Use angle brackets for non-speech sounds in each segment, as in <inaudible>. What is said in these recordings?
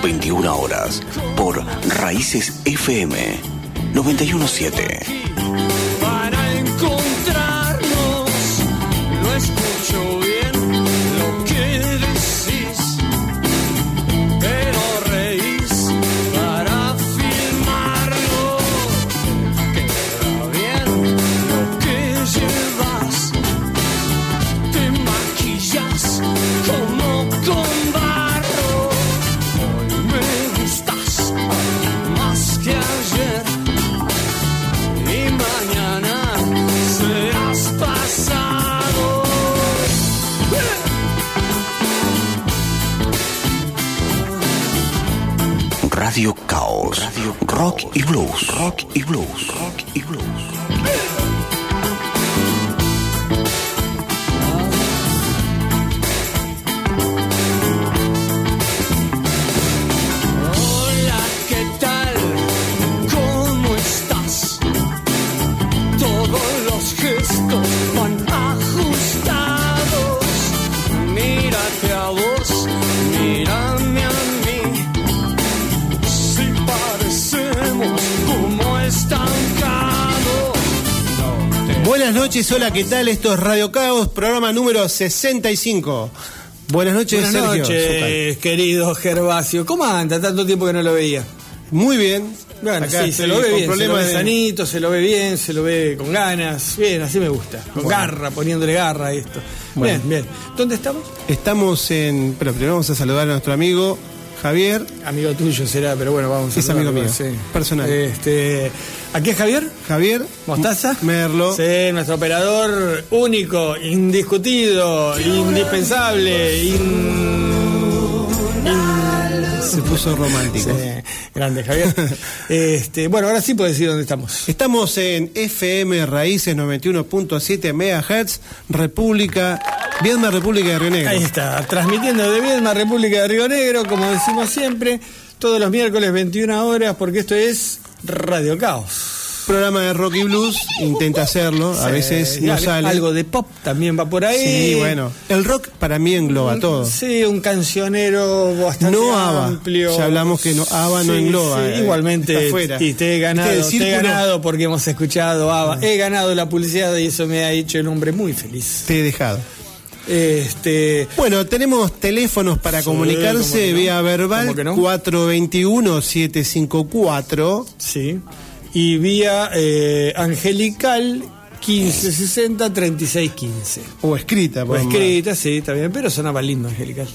todos los miércoles, 21 horas, por Raíces FM 917. Rock y Blues. Rock y Blues. Rock y Blues. Noches, hola, ¿qué tal? Esto es Radio Caos, programa número 65. Buenas noches, Buenas Sergio. noches, querido Gervasio. ¿Cómo anda? Tanto tiempo que no lo veía. Muy bien. Bueno, Acá sí, se lo ve bien, se lo problemas ve de- sanito, se lo ve bien, se lo ve con ganas. Bien, así me gusta. Con garra, poniéndole garra a esto. Bueno. Bien, bien. ¿Dónde estamos? Estamos en. Pero primero vamos a saludar a nuestro amigo Javier. Amigo tuyo será, pero bueno, vamos a Es amigo mío, personal. Este, ¿Aquí es Javier? Javier. ¿Mostaza? Merlo. Sí, nuestro operador único, indiscutido, indispensable, in- Se puso romántico. Sí, grande, Javier. <laughs> este, bueno, ahora sí puedes decir dónde estamos. Estamos en FM Raíces 91.7 MHz, República, Viedma, República de Río Negro. Ahí está, transmitiendo de Viedma, República de Río Negro, como decimos siempre, todos los miércoles 21 horas, porque esto es Radio Caos. Programa de rock y blues, intenta hacerlo, a veces no al- sale. Algo de pop también va por ahí. Sí, bueno. El rock para mí engloba todo. Sí, un cancionero bastante No ABBA. amplio. Ya hablamos que no- ABBA no engloba, sí, eh, igualmente, y te he ganado, Este te he Ah. ganado porque hemos escuchado ABBA. He ganado la publicidad y eso me ha hecho el hombre muy feliz. Te he dejado. Este, Bueno, tenemos teléfonos para Sí, comunicarse vía verbal ¿Cómo que no? 421-754. sí. Y vía eh, angelical 1560 3615. O escrita, O por escrita, sí, está bien, pero sonaba lindo angelical.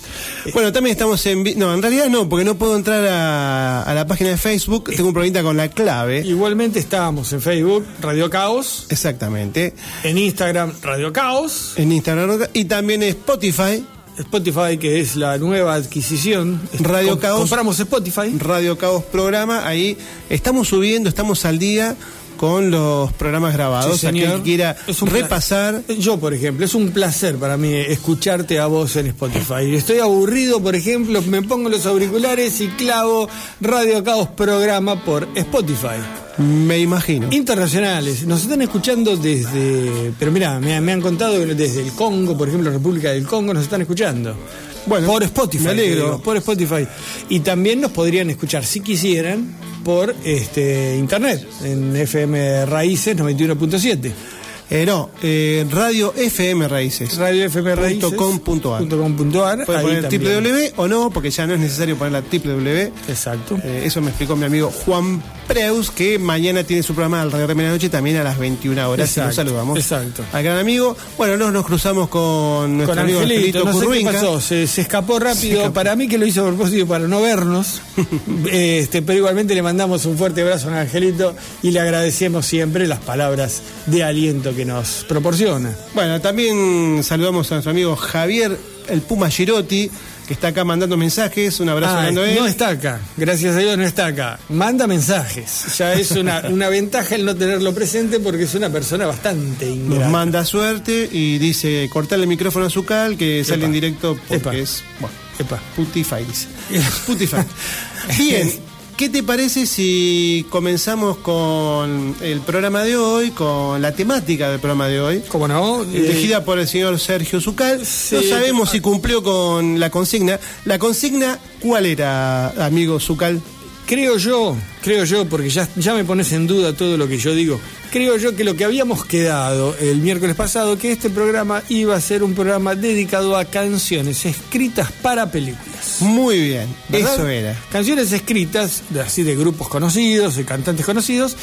Bueno, también estamos en... No, en realidad no, porque no puedo entrar a, a la página de Facebook. Tengo un problemita con la clave. Igualmente estábamos en Facebook, Radio Caos, Exactamente. en Instagram, Radio Caos, En Instagram y también Spotify. Spotify, que es la nueva adquisición. Radio Com- Caos. Compramos Spotify. Radio Caos Programa, ahí estamos subiendo, estamos al día con los programas grabados. Sí, señor. quiera Es un pla- repasar. Yo, por ejemplo, es un placer para mí escucharte a vos en Spotify. Estoy aburrido, por ejemplo, me pongo los auriculares y clavo Radio Caos Programa por Spotify. Me imagino. Internacionales, nos están escuchando desde. Pero mira, me, me han contado que desde el Congo, por ejemplo, República del Congo, nos están escuchando. Bueno, por Spotify. me alegro. por Spotify. Y también nos podrían escuchar, si quisieran, por este internet, en FM Raíces 91.7. Eh, no, eh, Radio FM Raíces. Radio FM Raíces. Com ar. ar, poner también. www o no, porque ya no es necesario poner la www. Exacto. Eh, eso me explicó mi amigo Juan Preus, que mañana tiene su programa al Radio de la Noche también a las 21 horas. y nos saludamos. exacto. Al gran amigo. Bueno, nos, nos cruzamos con nuestro Con amigo Angelito, Angelito no sé qué pasó, se, se escapó rápido. Se escapó. Para mí que lo hizo a propósito para no vernos. <laughs> este, pero igualmente le mandamos un fuerte abrazo a Angelito y le agradecemos siempre las palabras de aliento que nos proporciona. Bueno, también saludamos a nuestro amigo Javier el Puma Girotti, que está acá mandando mensajes. Un abrazo Ah, no está acá, gracias a Dios no está acá. Manda mensajes. Ya es una, <laughs> una ventaja el no tenerlo presente porque es una persona bastante Nos ingrata. manda suerte y dice cortarle el micrófono a su cal que sale en directo porque Epa. es bueno, Epa. Putify dice. <laughs> Putify. <laughs> Bien. ¿Qué te parece si comenzamos con el programa de hoy, con la temática del programa de hoy? ¿Cómo no? Eh, Elegida por el señor Sergio Zucal. sí. no sabemos si cumplió con la consigna. La consigna, ¿cuál era, amigo Zucal? Creo yo, creo yo, porque ya, ya me pones en duda todo lo que yo digo. Creo yo que lo que habíamos quedado el miércoles pasado, que este programa iba a ser un programa dedicado a canciones escritas para películas. Muy bien, ¿verdad? eso era. Canciones escritas, así de grupos conocidos, de cantantes conocidos,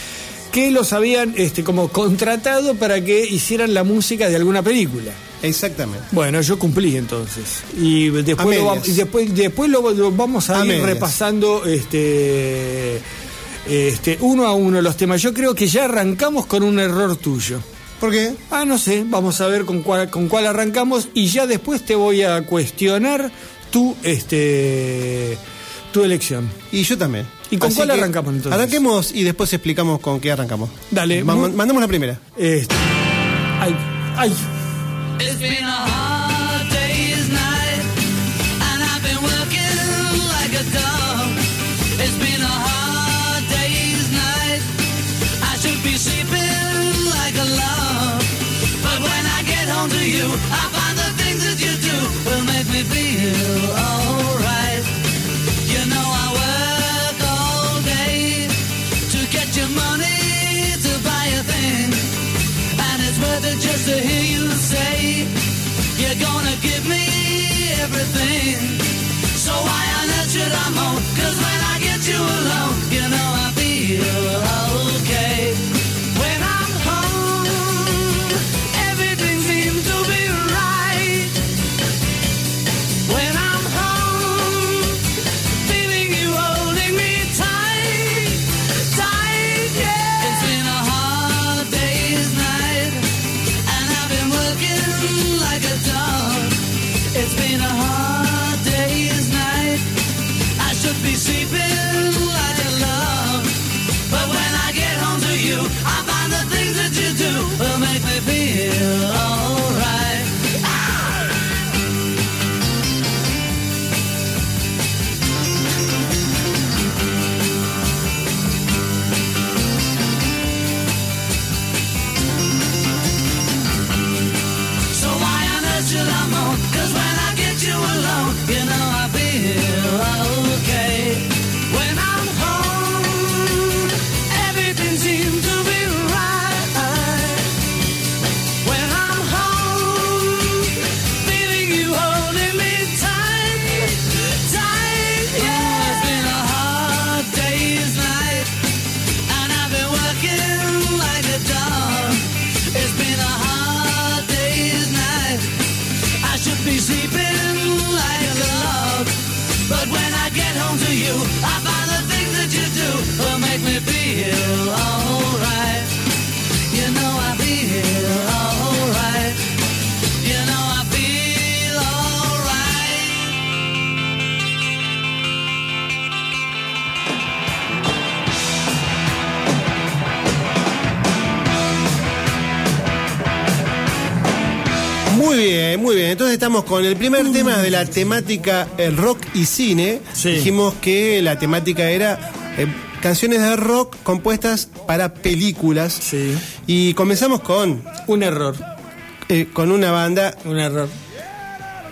que los habían este, como contratado para que hicieran la música de alguna película. Exactamente. Bueno, yo cumplí entonces. Y después, lo, y después, después lo, lo vamos a, A ir medias. repasando este, este, uno a uno los temas. Yo creo que ya arrancamos con un error tuyo. ¿Por qué? Ah, no sé, vamos a ver con cuál, con cuál arrancamos y ya después te voy a cuestionar tu, este, tu elección. Y yo también. ¿Y con Así cuál arrancamos, entonces? Arranquemos y después explicamos con qué arrancamos. Dale, muy- mandamos la primera. Este, ay, ay. It's been a hard con el primer tema de la temática el rock y cine. Sí. Dijimos que la temática era eh, canciones de rock compuestas para películas. Sí. Y comenzamos con, Un error, eh, con una banda un error,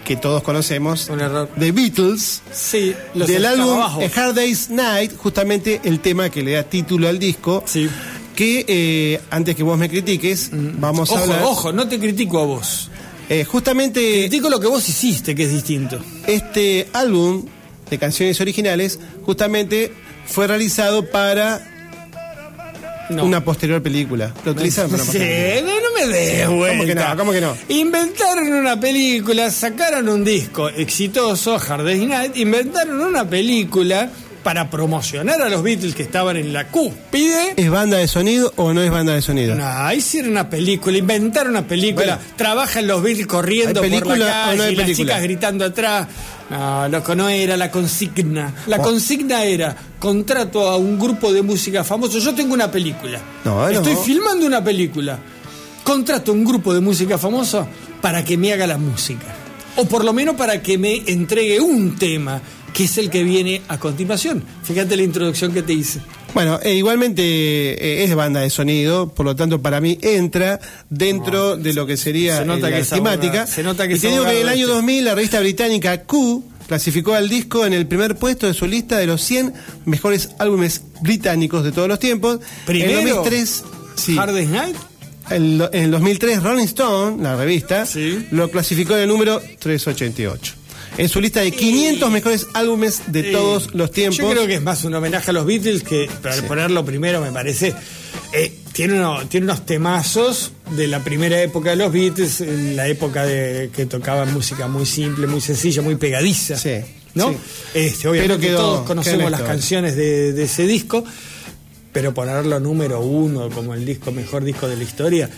que todos conocemos, un error. The Beatles. Sí, los del álbum. A Hard Day's Night, justamente el tema que le da título al disco. Sí. Que eh, antes que vos me critiques, vamos a Ojo, hablar. ojo, no te critico a vos. Eh, justamente Critico lo que vos hiciste, que es distinto. este álbum de canciones originales, justamente fue realizado para No. una posterior película. Lo utilizaron para una Sí, no, no me des vuelta. que no? ¿Cómo que no? Inventaron una película, sacaron un disco exitoso, Hard Night, inventaron una película para promocionar a los Beatles que estaban en la cúspide. ¿Es banda de sonido o no es banda de sonido? No, hicieron una película, inventaron una película, Bueno. trabajan los Beatles corriendo ¿Hay por la calle no y las chicas gritando atrás. No, loco, no era la consigna. La consigna era contrato a un grupo de música famoso. Yo tengo una película. No, no. Estoy filmando una película. Contrato a un grupo de música famosa para que me haga la música. O por lo menos para que me entregue un tema que es el que viene a continuación. Fíjate la introducción que te hice. Bueno, eh, igualmente eh, es banda de sonido, por lo tanto para mí entra dentro de lo que sería Se nota eh, la que es temática. se nota que y te digo que en el año este. 2000 la revista británica Q clasificó al disco en el primer puesto de su lista de los 100 mejores álbumes británicos de todos los tiempos. Primero, en el 2003, sí, Hard Day's Night. el- en el 2003 Rolling Stone, la revista, Sí. lo clasificó en el número 388. En su lista de 500 mejores álbumes de todos los tiempos. Yo creo que es más un homenaje a los Beatles que para ponerlo primero me parece. eh, tiene, uno- tiene unos temazos de la primera época de los Beatles, en la época de que tocaban música muy simple, muy sencilla, muy pegadiza. Sí, ¿No? Este, obviamente Pero quedó- todos conocemos las canciones de, de ese disco, pero ponerlo número uno como el disco mejor disco de la historia.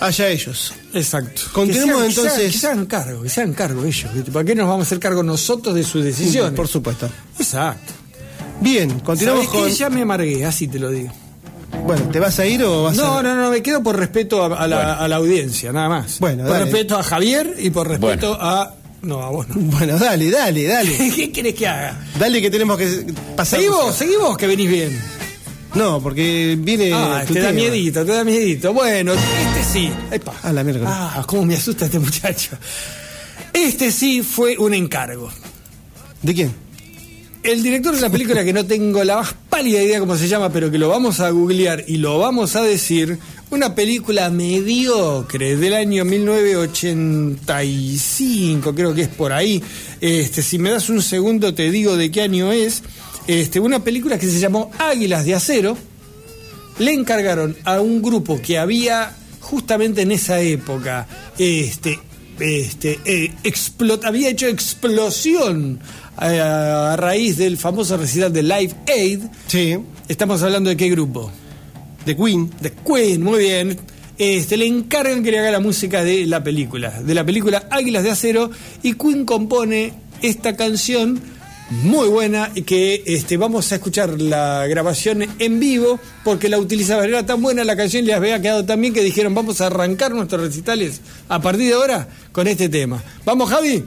Allá ellos. Exacto. Continuemos Que entonces. Que se hagan cargo, que se hagan cargo ellos. ¿Para qué nos vamos a hacer cargo nosotros de sus decisiones? Por supuesto. Exacto. Bien, continuamos ¿Sabés con. qué? Ya me amargué, así te lo digo. Bueno, ¿te vas a ir o vas No, a.? no, no, me quedo por respeto a, a la, a la audiencia, nada más. Bueno, por dale. respeto a Javier y por respeto a. No, a vos no. <laughs> Bueno, dale, dale, dale. <laughs> ¿Qué querés que haga? Dale que tenemos que pasar. Seguí vos, seguí vos que venís bien. No, porque viene. Ah, tu te da miedito, te da miedito. Bueno, este sí. Epa. Ah, la mierda. Ah, cómo me asusta este muchacho. Este sí fue un encargo. ¿De quién? El director de la película, que no tengo la más pálida idea cómo se llama, pero que lo vamos a googlear y lo vamos a decir, una película mediocre del año 1985, creo que es por ahí. Este, si me das un segundo te digo de qué año es. Este, una película que se llamó Águilas de Acero. Le encargaron a un grupo que había justamente en esa época este, este, eh, explot- había hecho explosión eh, a, raíz del famoso recital de Live Aid. Sí, Estamos hablando de qué grupo? de Queen. De Queen, muy bien. Este, le encargan que le haga la música de la película, de la película Águilas de Acero, y Queen compone esta canción muy buena y que este, vamos a escuchar la grabación en vivo porque la utilizaban, era tan buena la canción y les había quedado tan bien que dijeron vamos a arrancar nuestros recitales a partir de ahora con este tema. ¿Vamos Javi?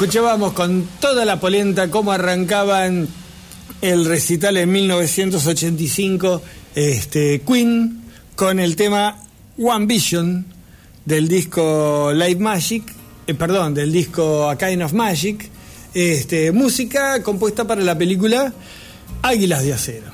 Escuchábamos con toda la polenta cómo arrancaban el recital en 1985, este, Queen, con el tema One Vision del disco Live Magic, eh, perdón, del disco A Kind of Magic, este, música compuesta para la película Águilas de Acero.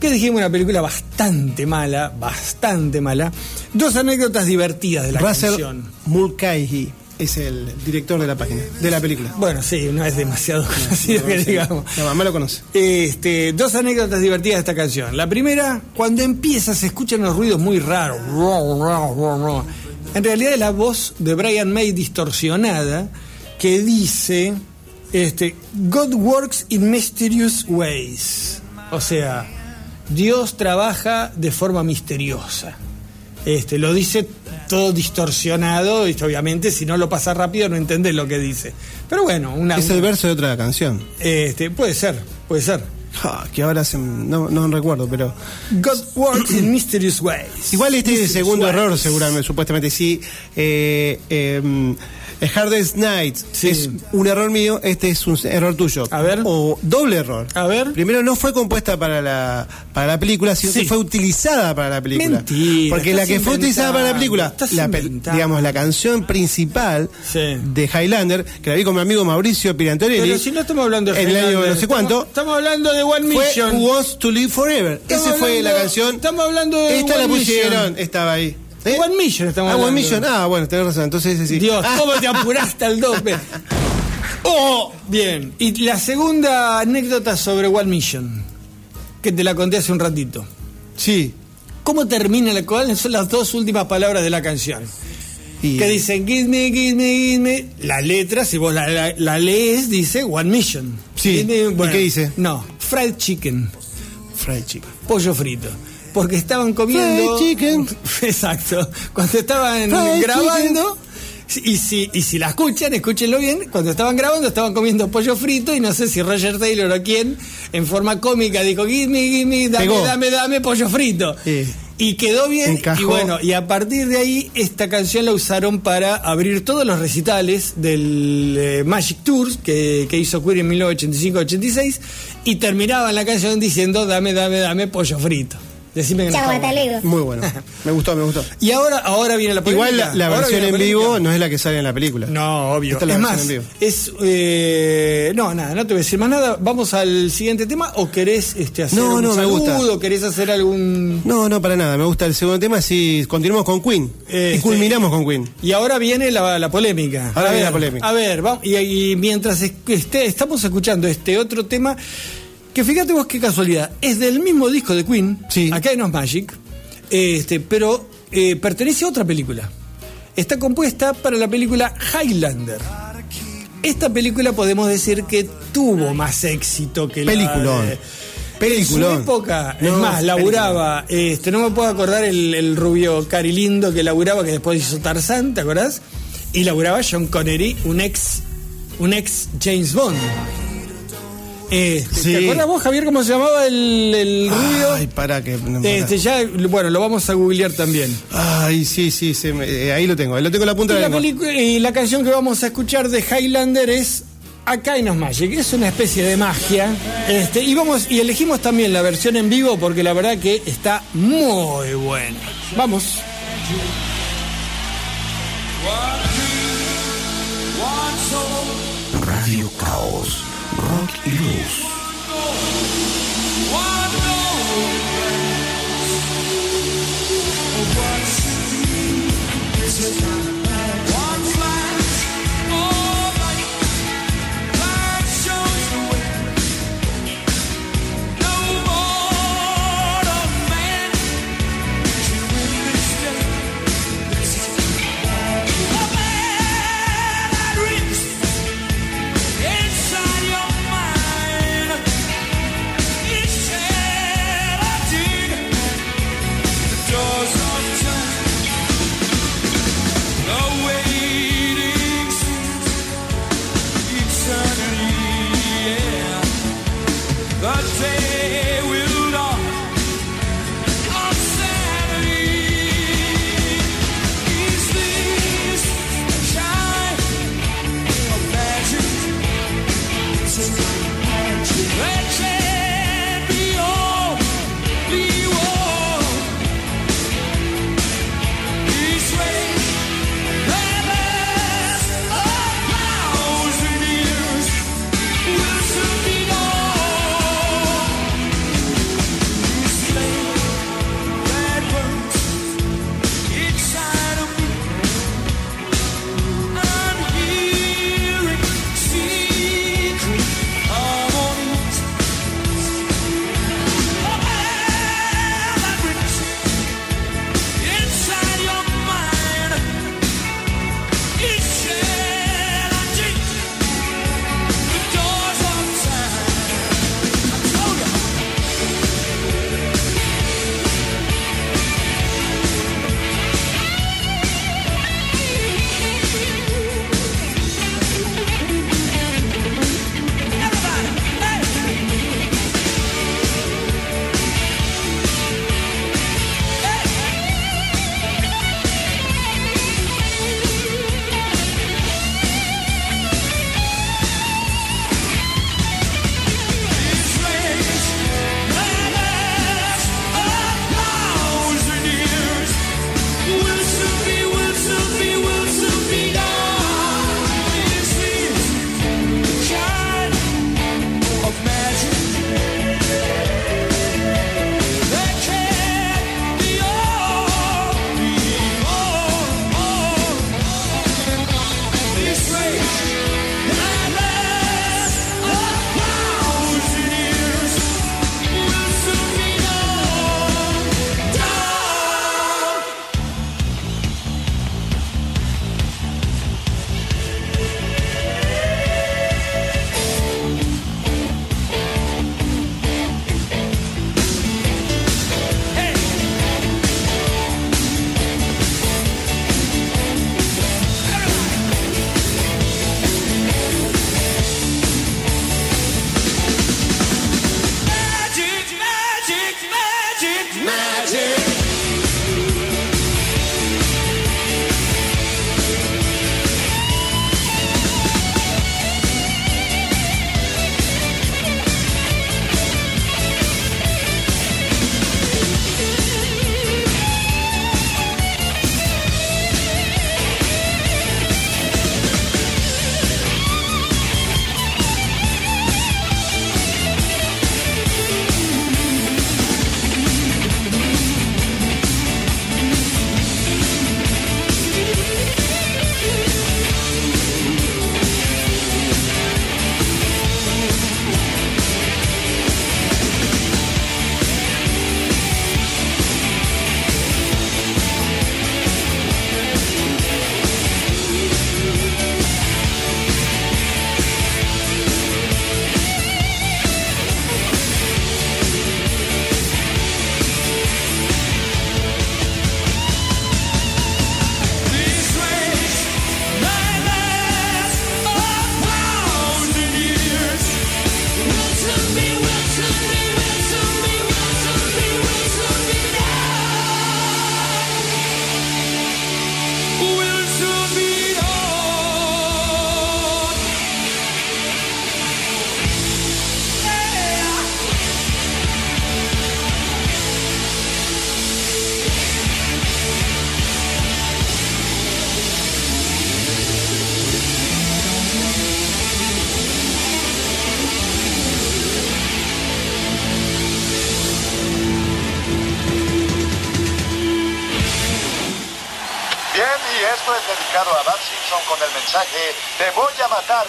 Que dijimos una película bastante mala, bastante mala. Dos anécdotas divertidas de la Russell canción. Mulcahy es el director de la página, de la película. Bueno, sí, no es demasiado conocido que digamos. La mamá lo conoce. Este, dos anécdotas divertidas de esta canción. La primera, cuando empieza se escuchan unos ruidos muy raros. En realidad es la voz de Brian May distorsionada que dice este, God works in mysterious ways. O sea, Dios trabaja de forma misteriosa. Este, lo dice todo distorsionado y obviamente si no lo pasa rápido no entendés lo que dice. Pero bueno, una, Es el verso de otra canción. este, puede ser, puede ser. Que ahora se- no, no recuerdo, pero. God works in mysterious ways. Igual este es el segundo ways. error, seguramente, supuestamente sí. Eh, eh, Hardest Night Sí. es un error mío, este es un error tuyo. A ver. O doble error. A ver. Primero, no fue compuesta para la, para la película, sino Sí. que fue utilizada para la película. Mentira, Porque la que fue utilizada para la película, la, digamos, la canción principal Sí. de Highlander, que la vi con mi amigo Mauricio Pirantorelli. Pero si no estamos hablando de En el año Highlander, no sé cuánto. Estamos, estamos hablando de One fue Mission. Who Wants to Live Forever. Esa fue la canción. estamos hablando de Esta One la pusieron, Mission. estaba ahí. ¿Eh? One Mission estamos ah, One hablando. Mission. Ah, bueno, tenés razón. Entonces ese sí. Dios, Ah, ¿cómo te apuraste al dope? <laughs> Oh, bien. Y la segunda anécdota sobre One Mission, que te la conté hace un ratito. sí. ¿Cómo termina la cuáles son las dos últimas palabras de la canción? Y- Que dicen give me, give me, give me. La letra, si vos la, la- la lees, dice One Mission. Sí. ¿Y qué dice? No, fried chicken, Fried chicken. pollo frito. Porque estaban comiendo. <laughs> Exacto. Cuando estaban Fried grabando. Y si, y si la escuchan, escúchenlo bien. Cuando estaban grabando, estaban comiendo pollo frito. Y no sé si Roger Taylor o quién, en forma cómica, dijo: Give me, give me, dame, Pegó. dame, dame pollo frito. Sí. Y quedó bien. Encajó. Y bueno, y a partir de ahí, esta canción la usaron para abrir todos los recitales del eh, Magic Tours que, que hizo Queen en 1985-86. Y terminaban la canción diciendo: Dame, dame, dame pollo frito. Decime que no Chao, bueno. Batalego. Muy bueno. <laughs> Me gustó, me gustó. Y ahora, ahora viene la polémica. Igual la, versión en la vivo no es la que sale en la película. No, obvio. Esta es la es versión más, en vivo. es. eh, no, nada, no te voy a decir más nada. Vamos al siguiente tema. ¿O querés este, hacer No, un no, me gusta. saludo? ¿Querés hacer algún.? No, no, para nada. Me gusta el segundo tema. Si continuamos con Queen. Este- Y culminamos con Queen. Y ahora viene la, la polémica. Ahora a viene ver, la polémica. A ver, vamos, y, y mientras es- esté- estamos escuchando este otro tema, que fíjate vos qué casualidad, es del mismo disco de Queen, Sí. acá en Magic, este, pero eh, pertenece a otra película. Está compuesta para la película Highlander. Esta película podemos decir que tuvo más éxito que Peliculón. la de- Peliculón. En su época, es más, laburaba, este, no me puedo acordar el, el rubio Cari Lindo que laburaba, que después hizo Tarzán, ¿te acordás? Y laburaba John Connery, un ex, un ex James Bond. Este, Sí. ¿Te acuerdas vos, Javier, cómo se llamaba el, el rubio? Ay, para que. no, para. este, ya, bueno, lo vamos a googlear también. Ay, sí, sí, se me- eh, ahí lo tengo. Ahí lo tengo en la punta Y de la lengua. y la canción que vamos a escuchar de Highlander es A Kind of Magic. Es una especie de magia. Este, y vamos y elegimos también la versión en vivo porque la verdad que está muy buena. Vamos. Radio Caos. Rock y blues. Inside your mind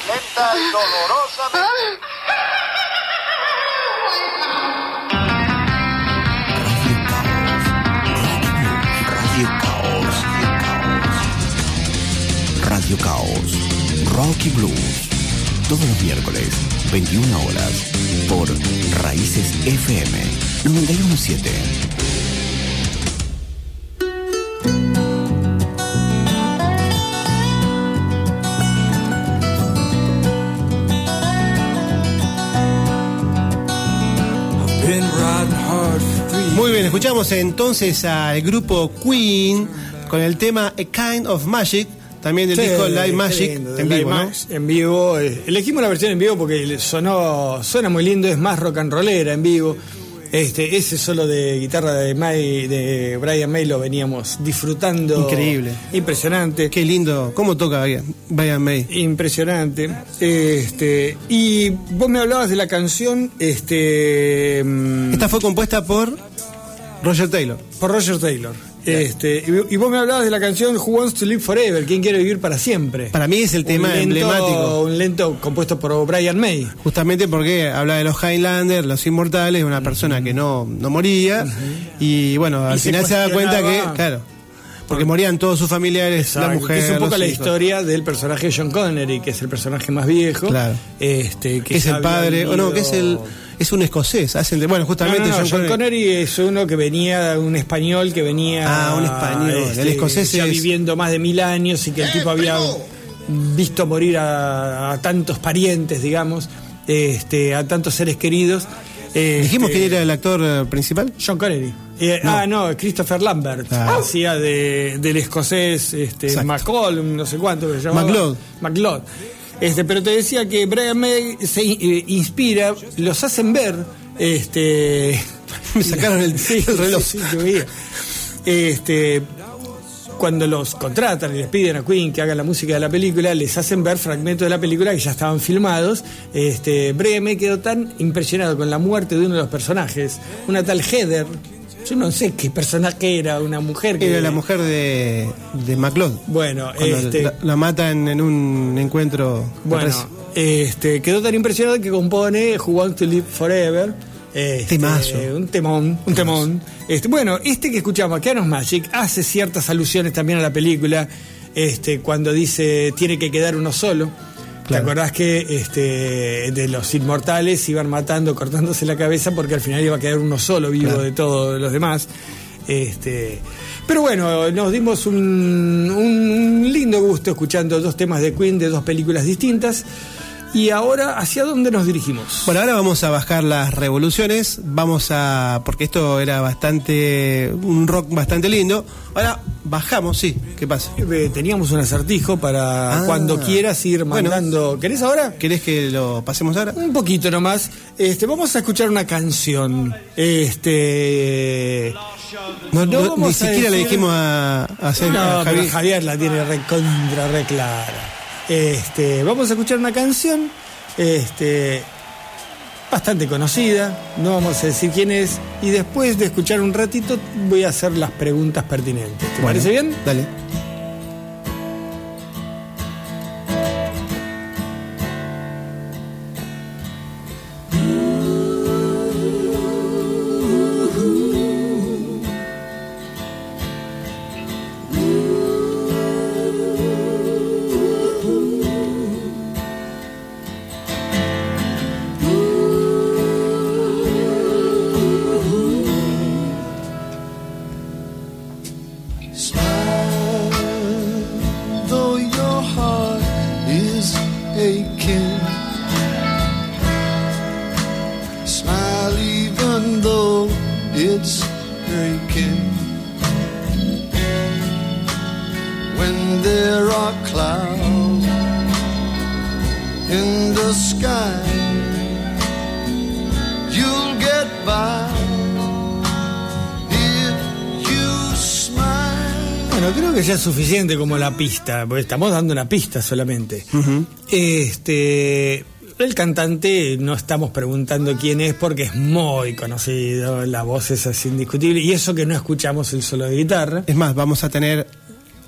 lenta y dolorosamente. Radio Caos. Radio Caos. Rocky Blues. Todos los miércoles, 21 horas, por Raíces FM 917. Escuchamos entonces al grupo Queen con el tema A Kind of Magic también del Sí, disco Live Magic lindo, en vivo, En vivo. eh, elegimos la versión en vivo porque sonó, suena muy lindo, es más rock and rollera en vivo. Este, ese solo de guitarra de, May, de Brian May lo veníamos disfrutando. Increíble. Impresionante. Qué lindo, cómo toca Brian, Brian May. Impresionante. Este, y vos me hablabas de la canción este, mm, Esta fue compuesta por Roger Taylor. por Roger Taylor. Este, y, vos me hablabas de la canción Who Wants to Live Forever, ¿Quién quiere vivir para siempre? Para mí es el tema un lento, emblemático. Un lento compuesto por Brian May. Justamente porque habla de los Highlanders, los inmortales, una persona que no, no moría. Y bueno, al Y se final se da cuenta que, claro, porque morían todos sus familiares, la Exacto, mujer. que es un poco la hijos. historia del personaje de John Connery, que es el personaje más viejo. Claro. Este, que es el padre, o no, que es el. Es un escocés. Hacen de- bueno, No, justamente no, no, John John Connery- Connery es uno que venía, un español que venía. este, Ah, un español. El escocés ya es- viviendo más de mil años y que el tipo había visto morir a, a tantos parientes, digamos, este, a tantos seres queridos. Dijimos Este, que era el actor eh, principal. John Connery. Eh, Ah, no, Christopher Lambert. Ah. Hacía de, del escocés este, Exacto. No sé cuánto que se llamaba. MacLeod. MacLeod. Este, pero te decía que Brian May se eh, inspira, los hacen ver. Este, <laughs> Me sacaron el- Sí, el reloj. sí. Este, cuando los contratan y les piden a Queen que hagan la música de la película, les hacen ver fragmentos de la película que ya estaban filmados. Este, Brian May quedó tan impresionado con la muerte de uno de los personajes, una tal Heather. Yo no sé qué personaje era, una mujer que. Era la mujer de, de MacLeod. Bueno, este, la, la matan en un encuentro. bueno, este, quedó tan impresionado que compone Who Want to Live Forever. Este, Temazo. Un temón, un temón. Este, bueno, este que escuchamos, Keanos Magic, hace ciertas alusiones también a la película, este, cuando dice tiene que quedar uno solo. ¿Te acordás que este, de los inmortales iban matando, cortándose la cabeza porque al final iba a quedar uno solo vivo Claro. de todos los demás? Este, pero bueno, nos dimos un, un lindo gusto escuchando dos temas de Queen de dos películas distintas. Y ahora, ¿hacia dónde nos dirigimos? Bueno, ahora vamos a bajar las revoluciones. Vamos a. Porque esto era bastante. Un rock bastante lindo. Ahora bajamos, sí. ¿Qué pasa? Eh, Teníamos un acertijo para Ah. cuando quieras ir Bueno. mandando. ¿Querés ahora? ¿Querés que lo pasemos ahora? Un poquito nomás. Este, vamos a escuchar una canción. Este. No, No ni siquiera le dijimos a, a hacer- No, a pero Javi. Javier la tiene recontra, re clara. Este, vamos a escuchar una canción. Este. Bastante conocida, no vamos a decir quién es, y después de escuchar un ratito voy a hacer las preguntas pertinentes. ¿Te Bueno, parece bien? Dale. Suficiente como la pista, porque estamos dando una pista solamente. Este. El cantante no estamos preguntando quién es porque es muy conocido, la voz es así indiscutible, y eso que no escuchamos el solo de guitarra. Es más, vamos a tener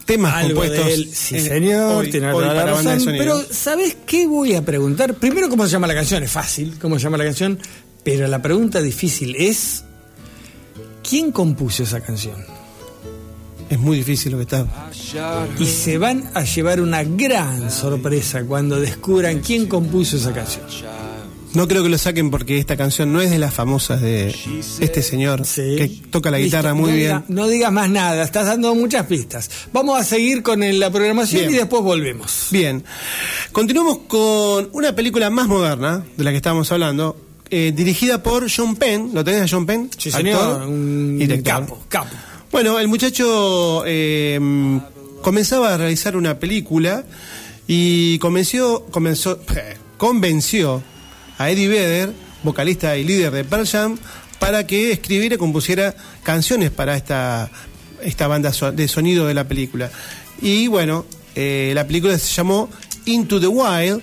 temas Algo compuestos. de él, sí en- señor, hoy- tiene hoy la razón, pero ¿sabes qué voy a preguntar? Primero, ¿cómo se llama la canción? Es fácil, ¿cómo se llama la canción? Pero la pregunta difícil es, ¿quién compuso esa canción? Es muy difícil lo que está. Y se van a llevar una gran sorpresa cuando descubran quién compuso esa canción. No creo que lo saquen porque esta canción no es de las famosas de este señor Sí. que toca la guitarra Listo, muy no bien. diga- no digas más nada, estás dando muchas pistas. Vamos a seguir con la programación Bien. y después volvemos. Bien. Continuamos con una película más moderna de la que estábamos hablando, eh, dirigida por John Penn. ¿Lo tenés a John Penn? Sí, señor, Actor, un director. capo, capo. Bueno, el muchacho eh, comenzaba a realizar una película y convenció, comenzó, convenció a Eddie Vedder, vocalista y líder de Pearl Jam, para que escribiera y compusiera canciones para esta, esta banda de sonido de la película. Y bueno, eh, la película se llamó Into the Wild.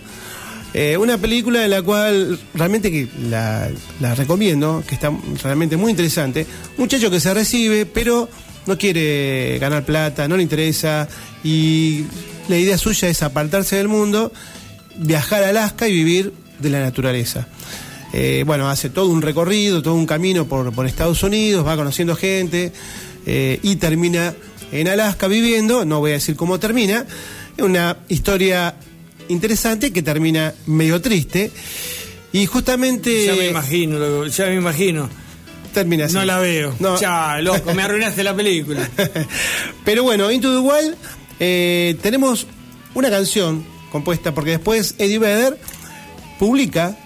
Eh, una película en la cual realmente que la, recomiendo, que está realmente muy interesante. Muchacho que se recibe, pero no quiere ganar plata, no le interesa, y la idea suya es apartarse del mundo, viajar a Alaska y vivir de la naturaleza. Eh, bueno, hace todo un recorrido, todo un camino por, por Estados Unidos, va conociendo gente eh, y termina en Alaska viviendo, no voy a decir cómo termina, una historia interesante que termina medio triste y justamente Ya me imagino, loco, ya me imagino. termina así. No la veo. No. Ya, loco, me arruinaste la película. <laughs> Pero bueno, Into the Wild eh, tenemos una canción compuesta porque después Eddie Vedder publica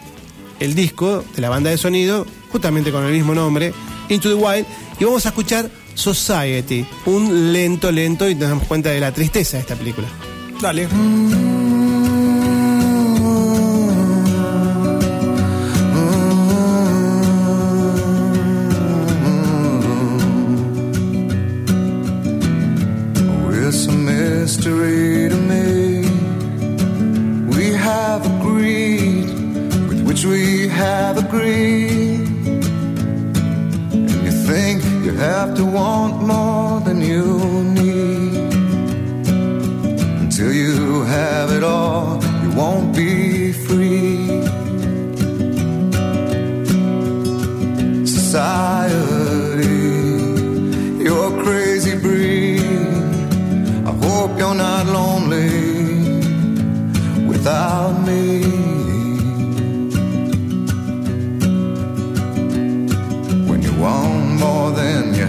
el disco de la banda de sonido justamente con el mismo nombre, Into the Wild, y vamos a escuchar Society, un lento, lento y nos damos cuenta de la tristeza de esta película. Dale. It's mystery to me. We have agreed with which we have agreed. And you think you have to want more than you need. Until you have it all, you won't be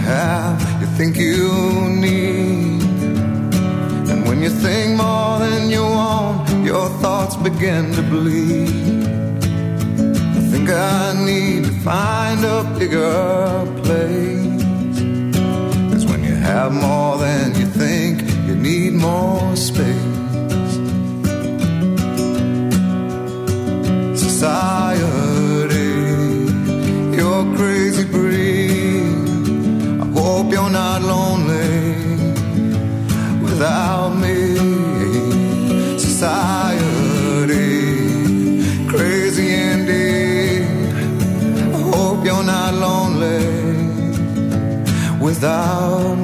have, you think you need. And when you think more than you want, your thoughts begin to bleed. I think I need to find a bigger without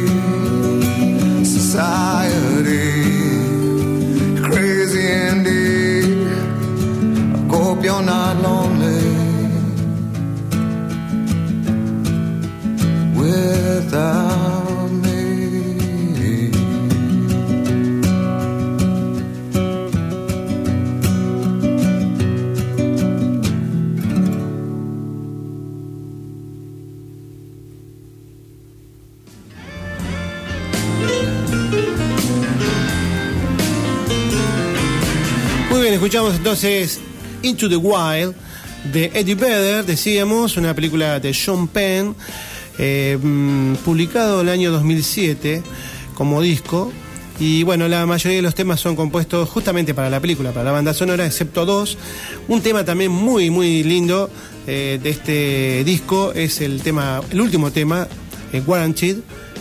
Escuchamos entonces Into the Wild de Eddie Vedder, decíamos, una película de Sean Penn, eh, mm, publicado el año 2007 como disco. Y bueno, la mayoría de los temas son compuestos justamente para la película, para la banda sonora, excepto dos. Un tema también muy, muy lindo eh, de este disco es el tema, el último tema, eh, Guaranteed,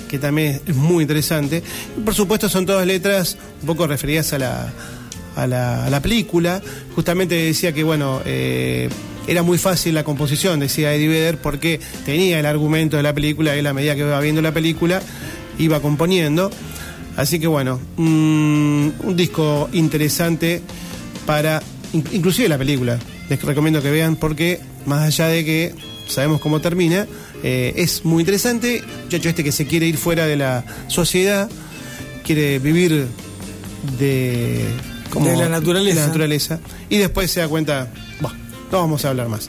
que también es muy interesante. Y por supuesto son todas letras un poco referidas a la, a la, película. Justamente decía que, bueno, eh, era muy fácil la composición, decía Eddie Vedder, porque tenía el argumento de la película y a la medida que iba viendo la película iba componiendo. Así que bueno, mm, un disco interesante para, in- inclusive la película. Les recomiendo que vean porque más allá de que sabemos cómo termina, eh, es muy interesante. Muchacho este que se quiere ir fuera de la sociedad, quiere vivir de... De la naturaleza. de la naturaleza. Y después se da cuenta, "Bah, no vamos a hablar más.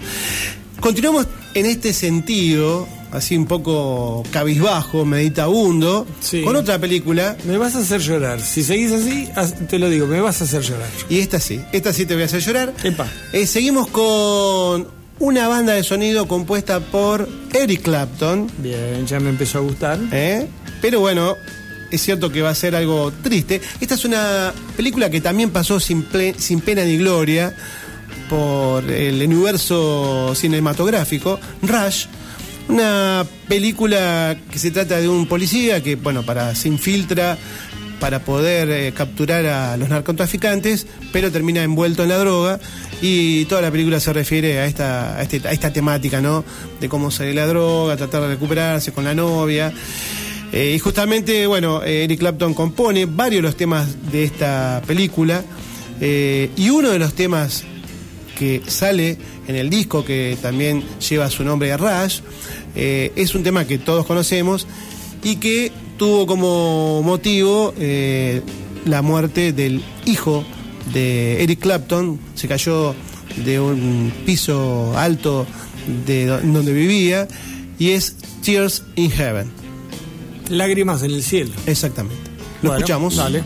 Continuamos en este sentido, así un poco cabizbajo, meditabundo, Sí. con otra película. Me vas a hacer llorar. Si seguís así, te lo digo, me vas a hacer llorar. Y esta sí, esta sí te voy a hacer llorar. Epa. Eh, seguimos con una banda de sonido compuesta por Eric Clapton, Bien, ya me empezó a gustar. ¿eh? pero bueno, es cierto que va a ser algo triste. Esta es una película que también pasó sin, sin pena ni gloria por el universo cinematográfico, Rush. Una película que se trata de un policía que, bueno, para se infiltra para poder eh, capturar a los narcotraficantes, pero termina envuelto en la droga y toda la película se refiere a esta, a, este- esta temática, ¿no? De cómo salir la droga, tratar de recuperarse con la novia. Eh, y justamente, bueno, eh, Eric Clapton compone varios de los temas de esta película eh, y uno de los temas que sale en el disco que también lleva su nombre Rush. es un tema que todos conocemos y que tuvo como motivo la muerte del hijo de Eric Clapton. Se cayó de un piso alto de do- donde vivía y es Tears in Heaven. Lágrimas en el cielo. Exactamente. Lo Bueno, escuchamos. Dale.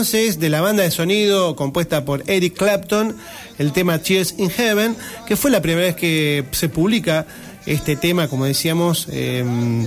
Entonces de la banda de sonido compuesta por Eric Clapton el tema Cheers in Heaven, que fue la primera vez que se publica este tema, como decíamos, em,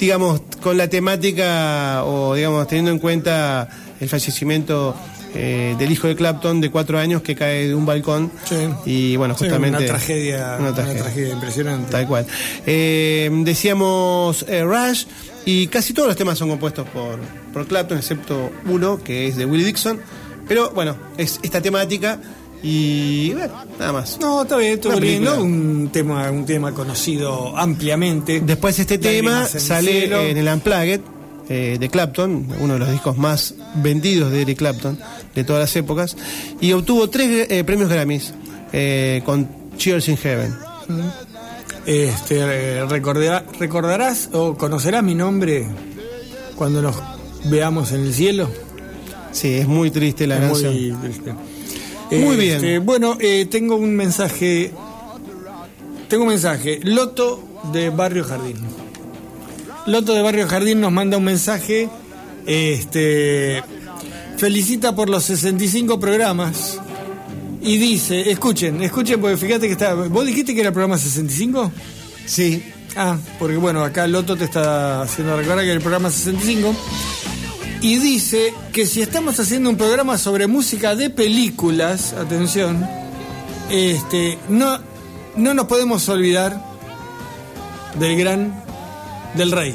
digamos, con la temática o, digamos, teniendo en cuenta el fallecimiento eh, del hijo de Clapton de cuatro años que cae de un balcón. Sí. Y bueno, Sí, justamente. una tragedia, una una tragedia. tragedia impresionante. Tal cual. Eh, decíamos eh, Rush y casi todos los temas son compuestos por, por Clapton, excepto uno que es de Willie Dixon. Pero bueno, es esta temática y bueno, nada más. No, está bien, Una lindo, película. un tema, un tema conocido ampliamente. Después este tema en sale en el Unplugged eh, de Clapton, uno de los discos más vendidos de Eric Clapton de todas las épocas, y obtuvo tres eh, premios Grammys eh, con Cheers in Heaven. Este, eh, recordará- recordarás o conocerás mi nombre cuando nos veamos en el cielo. Sí, es muy triste la Es canción. muy triste. Muy bien. Este, bueno, eh, tengo un mensaje. Tengo un mensaje. Loto de Barrio Jardín. Loto de Barrio Jardín nos manda un mensaje. Este. Felicita por los 65 programas. Y dice, escuchen, escuchen, porque fíjate que está. ¿Vos dijiste que era el programa 65? Sí, Ah, porque bueno, acá Loto te está haciendo recordar que era el programa 65. Y dice que si estamos haciendo un programa sobre música de películas, atención, este, no, no nos podemos olvidar del gran, del rey,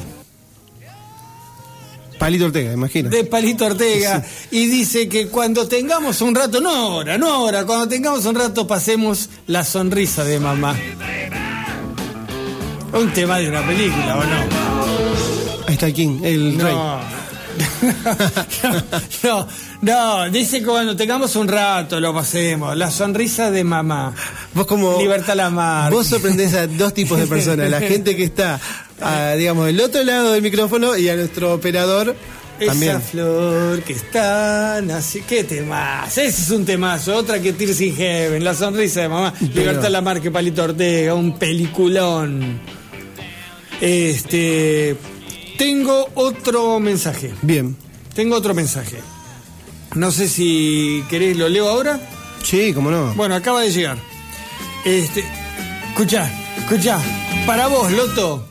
Palito Ortega, imagino. de Palito Ortega. Y dice que cuando tengamos un rato, no ahora, no ahora, cuando tengamos un rato pasemos la sonrisa de mamá. Un tema de una película, ¿o no? Ahí está el King, el rey. <laughs> No, no, no, dice que cuando tengamos un rato lo pasemos. La sonrisa de mamá. Vos como Libertad Lamarque. Vos sorprendés a dos tipos de personas, la gente que está, digamos, del otro lado del micrófono y a nuestro operador Esa también. flor que está así. ¿Qué temas? Ese es un temazo. Otra que Tears in Heaven. La sonrisa de mamá. Libertad Lamarque, Palito Ortega. Un peliculón. Este. Tengo otro mensaje. Bien. Tengo otro mensaje. No sé si querés, lo leo ahora. Sí, cómo no. Bueno, acaba de llegar. Este. Escucha, escucha. Para vos, Loto.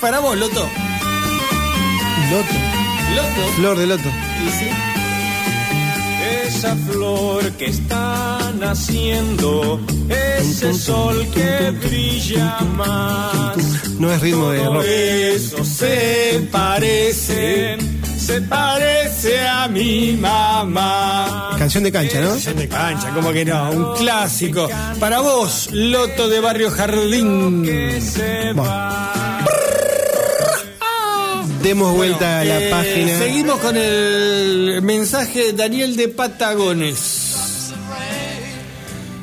Para vos, Loto. Loto. Loto. Flor de Loto. Y sí. Esa flor que está naciendo, ese sol que brilla más. No es ritmo de rock. Eso se parece, se parece a mi mamá. Canción de cancha, ¿no? Canción de cancha, como que no, un clásico. Para vos, Loto de Barrio Jardín. Demos vuelta a la Eh, página. Seguimos con el mensaje de Daniel de Patagones.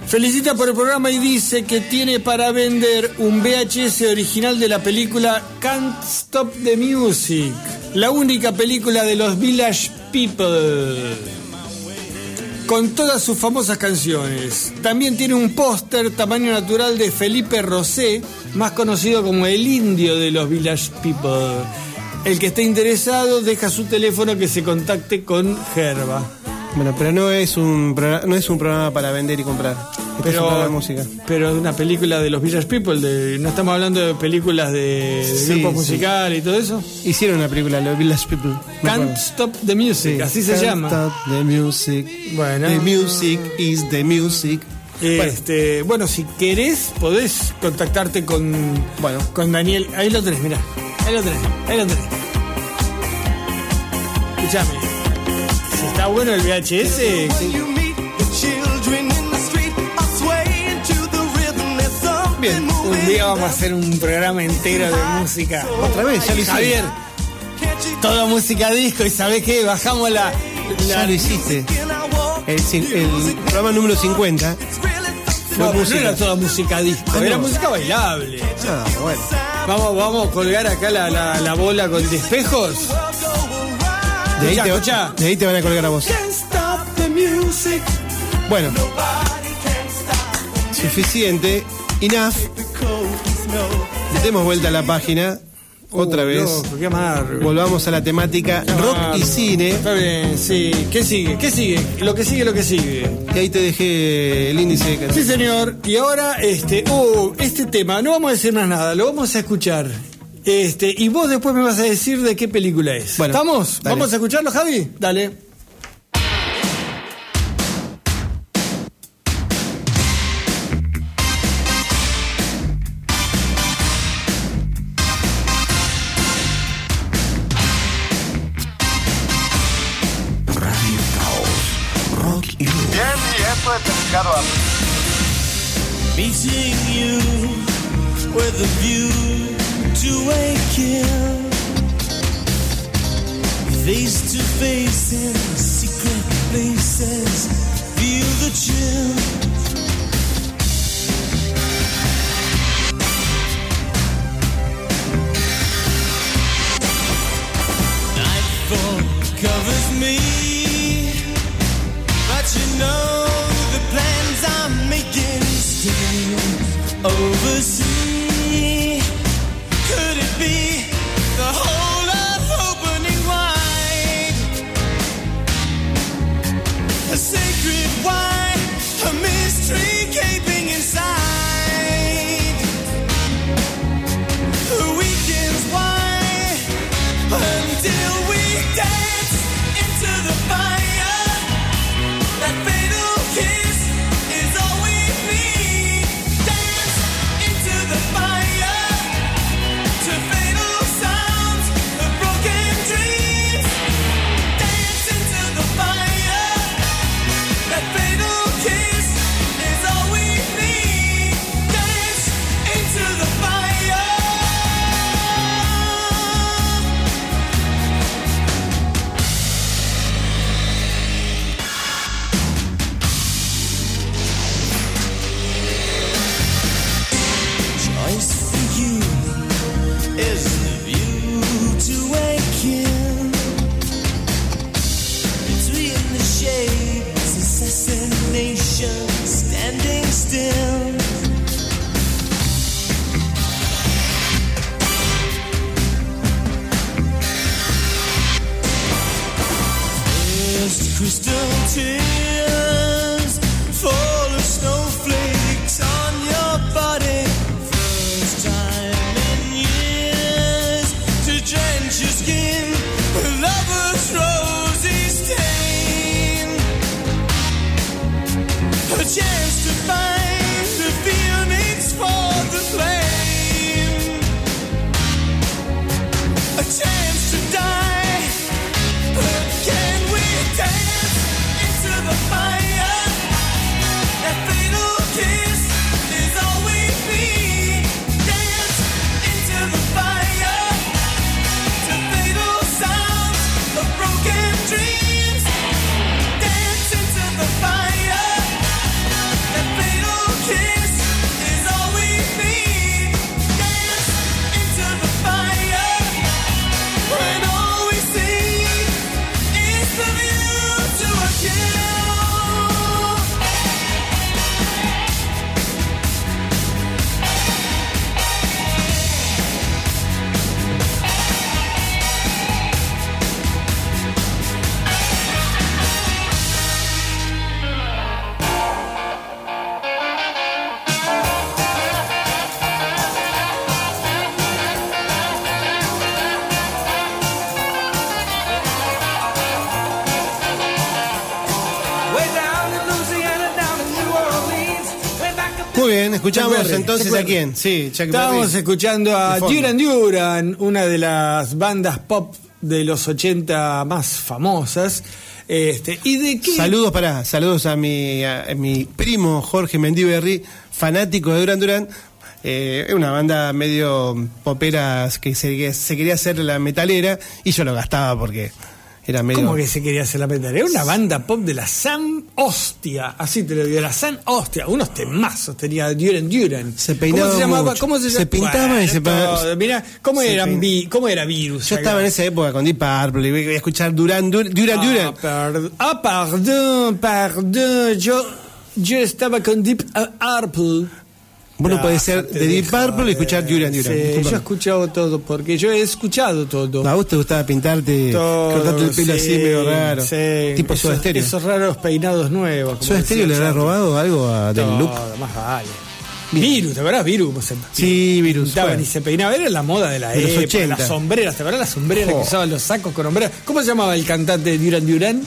Felicita por el programa y dice que tiene para vender un VHS original de la película Can't Stop the Music, la única película de los Village People, con todas sus famosas canciones. También tiene un póster tamaño natural de Felipe Rosé, más conocido como el indio de los Village People. El que esté interesado deja su teléfono que se contacte con Gerba. Bueno, pero no es un no es un programa para vender y comprar. Este es un de música. pero una película de los Village People, de, no estamos hablando de películas de, de Sí, grupos sí. musicales y todo eso. Hicieron una película, Los Village People. Can't acuerdo. Stop the Music, Sí. así se Can't llama. Stop the music. Bueno. The music is the music. Este, bueno. si querés, podés contactarte con, Bueno. con Daniel. Ahí lo tenés, mirá. Ahí lo tenés, ahí lo tenés. Escuchame. Si está bueno el VHS, Bien. un día vamos a hacer un programa entero de música. Otra vez, ya lo. Javier, toda música disco y ¿sabés qué? Bajamos la... Ya la lo hiciste. El, programa número 50 fue no, no música. era toda música disco, Ah, era no. música bailable. Ah, bueno. Vamos, vamos a colgar acá la, la, la bola con despejos. De ahí, te, de ahí te van a colgar a vos. Bueno. Suficiente. Enough. Demos vuelta a la página. Otra Uh, vez. qué. Volvamos a la temática Qué rock amargo. y cine. Está bien, sí. ¿Qué sigue? ¿Qué sigue? Lo que sigue, lo que sigue. Y ahí te dejé el índice de Sí, canciones. señor. Y ahora, este, uh, este tema, no vamos a decir más nada, lo vamos a escuchar. Este, y vos después me vas a decir de qué película es. Bueno, ¿Estamos? dale. ¿Vamos a escucharlo, Javi? Dale. With a view to a kill. Face to face in secret places, feel the chill. Escuchamos entonces a quién. Sí, Chuck Estábamos escuchando a. Duran Duran, una de las bandas pop de los 80 más famosas. Este, ¿Y de qué? Saludos para, saludos a mi, a, a mi primo Jorge Mendíberri, fanático de Duran Duran. Eh, es una banda medio popera que se, se quería hacer la metalera y yo lo gastaba porque era medio. ¿Cómo que se quería hacer la metal? Era una banda pop de la San Hostia, así te lo digo, la San Hostia, unos temazos tenía Duran Duran. Se peinaba ¿Cómo se llamaba? mucho. ¿Cómo se, Se pintaba y se todo. Mirá, ¿cómo, se eran vi- ¿cómo era Virus? Yo estaba en esa época con Deep Purple y voy a escuchar Duran Duran. Duran, Ah, Duran. perd- ah, perdón, perdón. Yo, yo estaba con Deep Purple. Vos no Ah, podés ser de Deep Purple y escuchar Duran Duran. Sí, yo he escuchado todo, porque yo he escuchado todo. A vos te gustaba pintarte, Todo, cortarte el pelo así sí, medio raro. sí. Tipo Soda esos, Stereo. esos raros peinados nuevos. como ¿Soda Stereo le habrá robado algo a Del Loop? más vale. Virus, ¿te acuerdas? Virus, se Sí, Virus, bueno. y se peinaba. Era la moda de la De los época. 80. Las sombreras, ¿te acuerdas? Las sombreras que usaban los sacos con hombreras. ¿Cómo se llamaba el cantante de Duran Duran?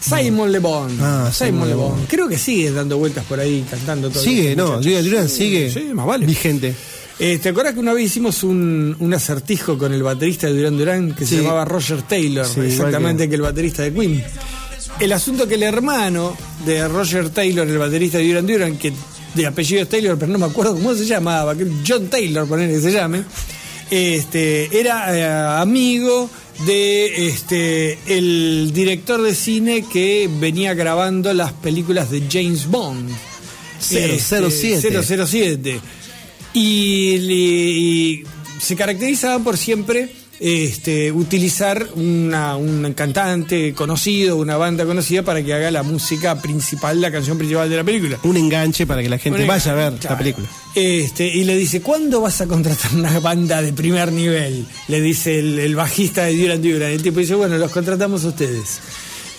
Simon Le Bon. Ah, Simon Simon Le Bon. Bon. Creo que sigue dando vueltas por ahí cantando todo. Sigue, no, muchacho. Duran Duran sigue Sí, más vale. vigente. Eh, ¿Te acuerdas que una vez hicimos un, un acertijo con el baterista de Duran Duran que Sí. se llamaba Roger Taylor, Sí, exactamente que- que... el baterista de Queen? El asunto que el hermano de Roger Taylor, el baterista de Duran Duran, que de apellido es Taylor, pero no me acuerdo cómo se llamaba, John Taylor, poner que se llame, este, era eh, amigo de este el director de cine que venía grabando las películas de James Bond. 007. Este, 007. Y, y se caracterizaban por siempre este, utilizar una, un cantante conocido, una banda conocida para que haga la música principal, la canción principal de la película. Un enganche para que la gente vaya a ver la película. Este, y le dice, ¿cuándo vas a contratar una banda de primer nivel? Le dice el, el bajista de Duran Duran. El tipo dice, bueno, los contratamos a ustedes.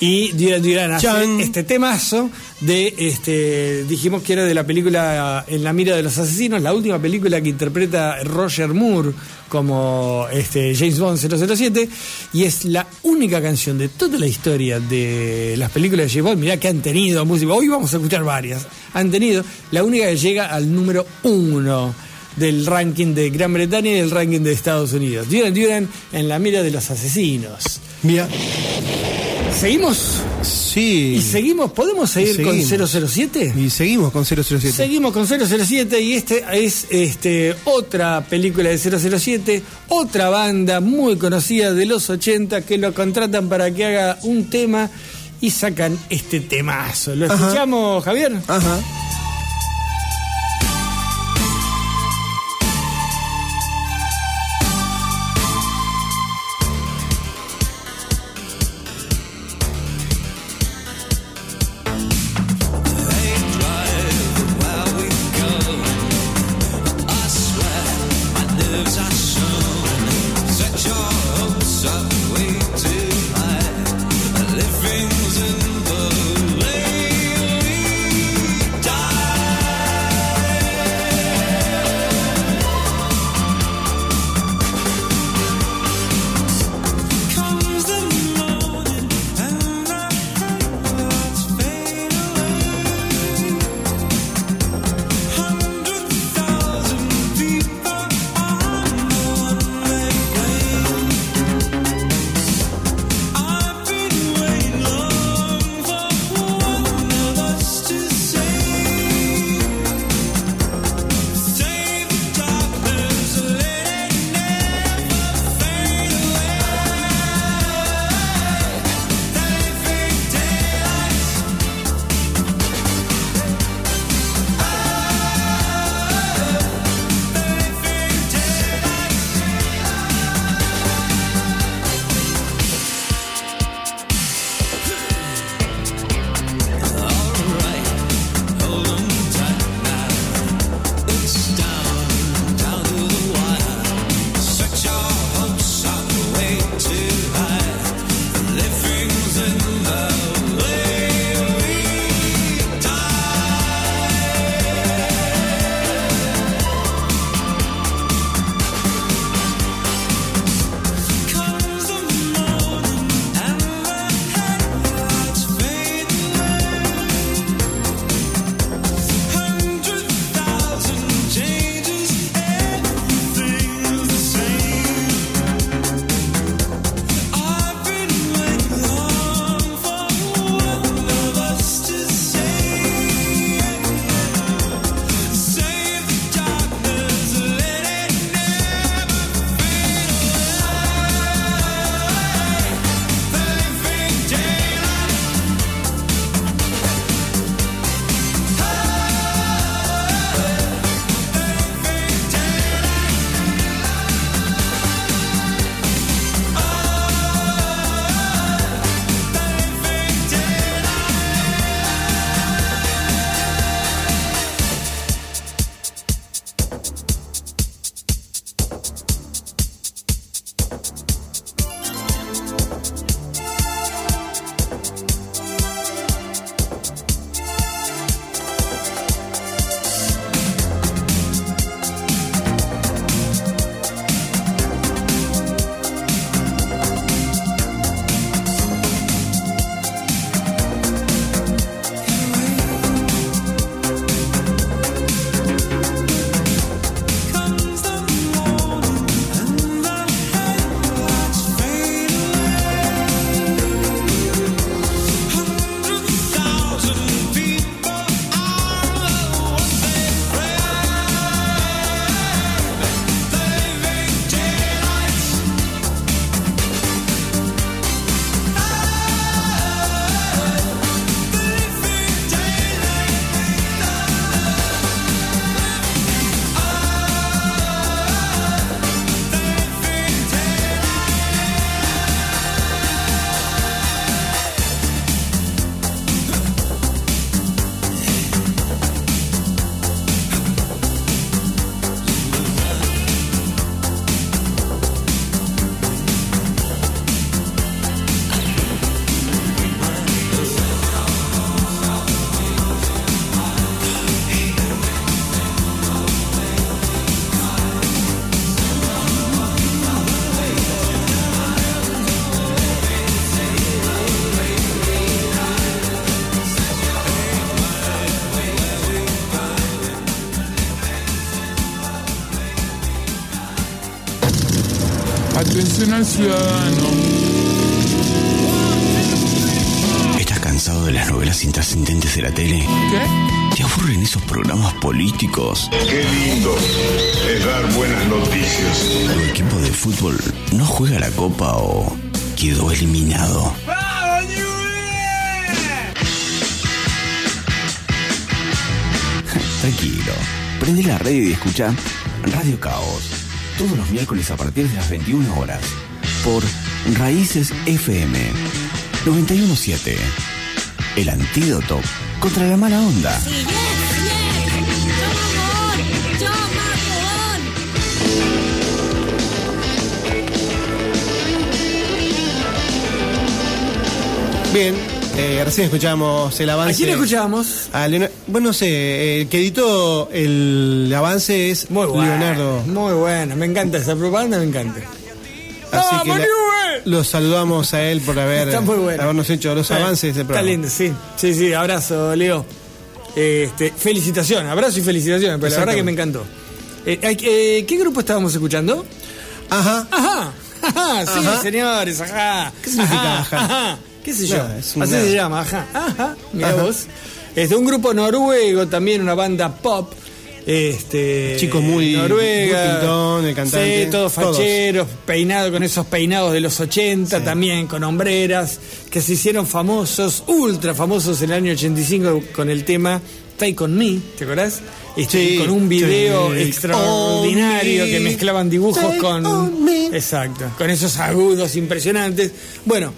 Y Duran Duran hace este temazo de, este, dijimos que era de la película En la mira de los asesinos, la última película que interpreta Roger Moore como este, James Bond 007, y es la única canción de toda la historia de las películas de James Bond, mirá que han tenido música, hoy vamos a escuchar varias, han tenido, la única que llega al número uno del ranking de Gran Bretaña y del ranking de Estados Unidos. Duran Duran en la mira de los asesinos. Mira, ¿Seguimos? sí. ¿Y seguimos? ¿Podemos seguir seguimos. con 007? Y seguimos con 007. Seguimos con 007 y este es este otra película de 007, otra banda muy conocida de los 80 que lo contratan para que haga un tema y sacan este temazo. ¿Lo Ajá. escuchamos, Javier? Ajá. Ciudadano. ¿Estás cansado de las novelas intrascendentes de la tele? ¿Qué? ¿Te aburren esos programas políticos? Qué lindo es dar buenas noticias. ¿Tu equipo de fútbol no juega la copa o quedó eliminado? <laughs> Tranquilo, prende la radio y escucha Radio Caos. Todos los miércoles a partir de las 21 horas. Por Raíces FM 917. El antídoto contra la mala onda. Bien, eh, recién escuchamos el avance. ¿A quién escuchamos? a Leonardo- bueno, no sé, el que editó el avance es Muy bueno. Leonardo. Muy bueno, me encanta esa propaganda, me encanta. Así los saludamos a él por haber, Está bueno. habernos hecho los avances del Está programa. lindo, sí. Sí, sí, abrazo, Leo. Este, felicitaciones, abrazo y felicitaciones, pero la verdad que me encantó. Eh, eh, ¿Qué grupo estábamos escuchando? Ajá. Ajá, ajá, sí, Ajá. señores, ajá. ¿Qué significa ajá? ¿Qué sé yo? Así nada. se llama, ajá. Ajá, mira Ajá. vos. Es de un grupo noruego, también una banda pop. Este, Chicos muy- Noruega. pintón, el cantante, Sí, todos todos. facheros, peinados con esos peinados de los 80, Sí. también con hombreras, que se hicieron famosos, ultra famosos en el año 85 con el tema Stay Con Me, ¿te acordás? Este, Sí, con un video extraordinario que me, mezclaban dibujos con. Exacto, con esos agudos impresionantes. Bueno,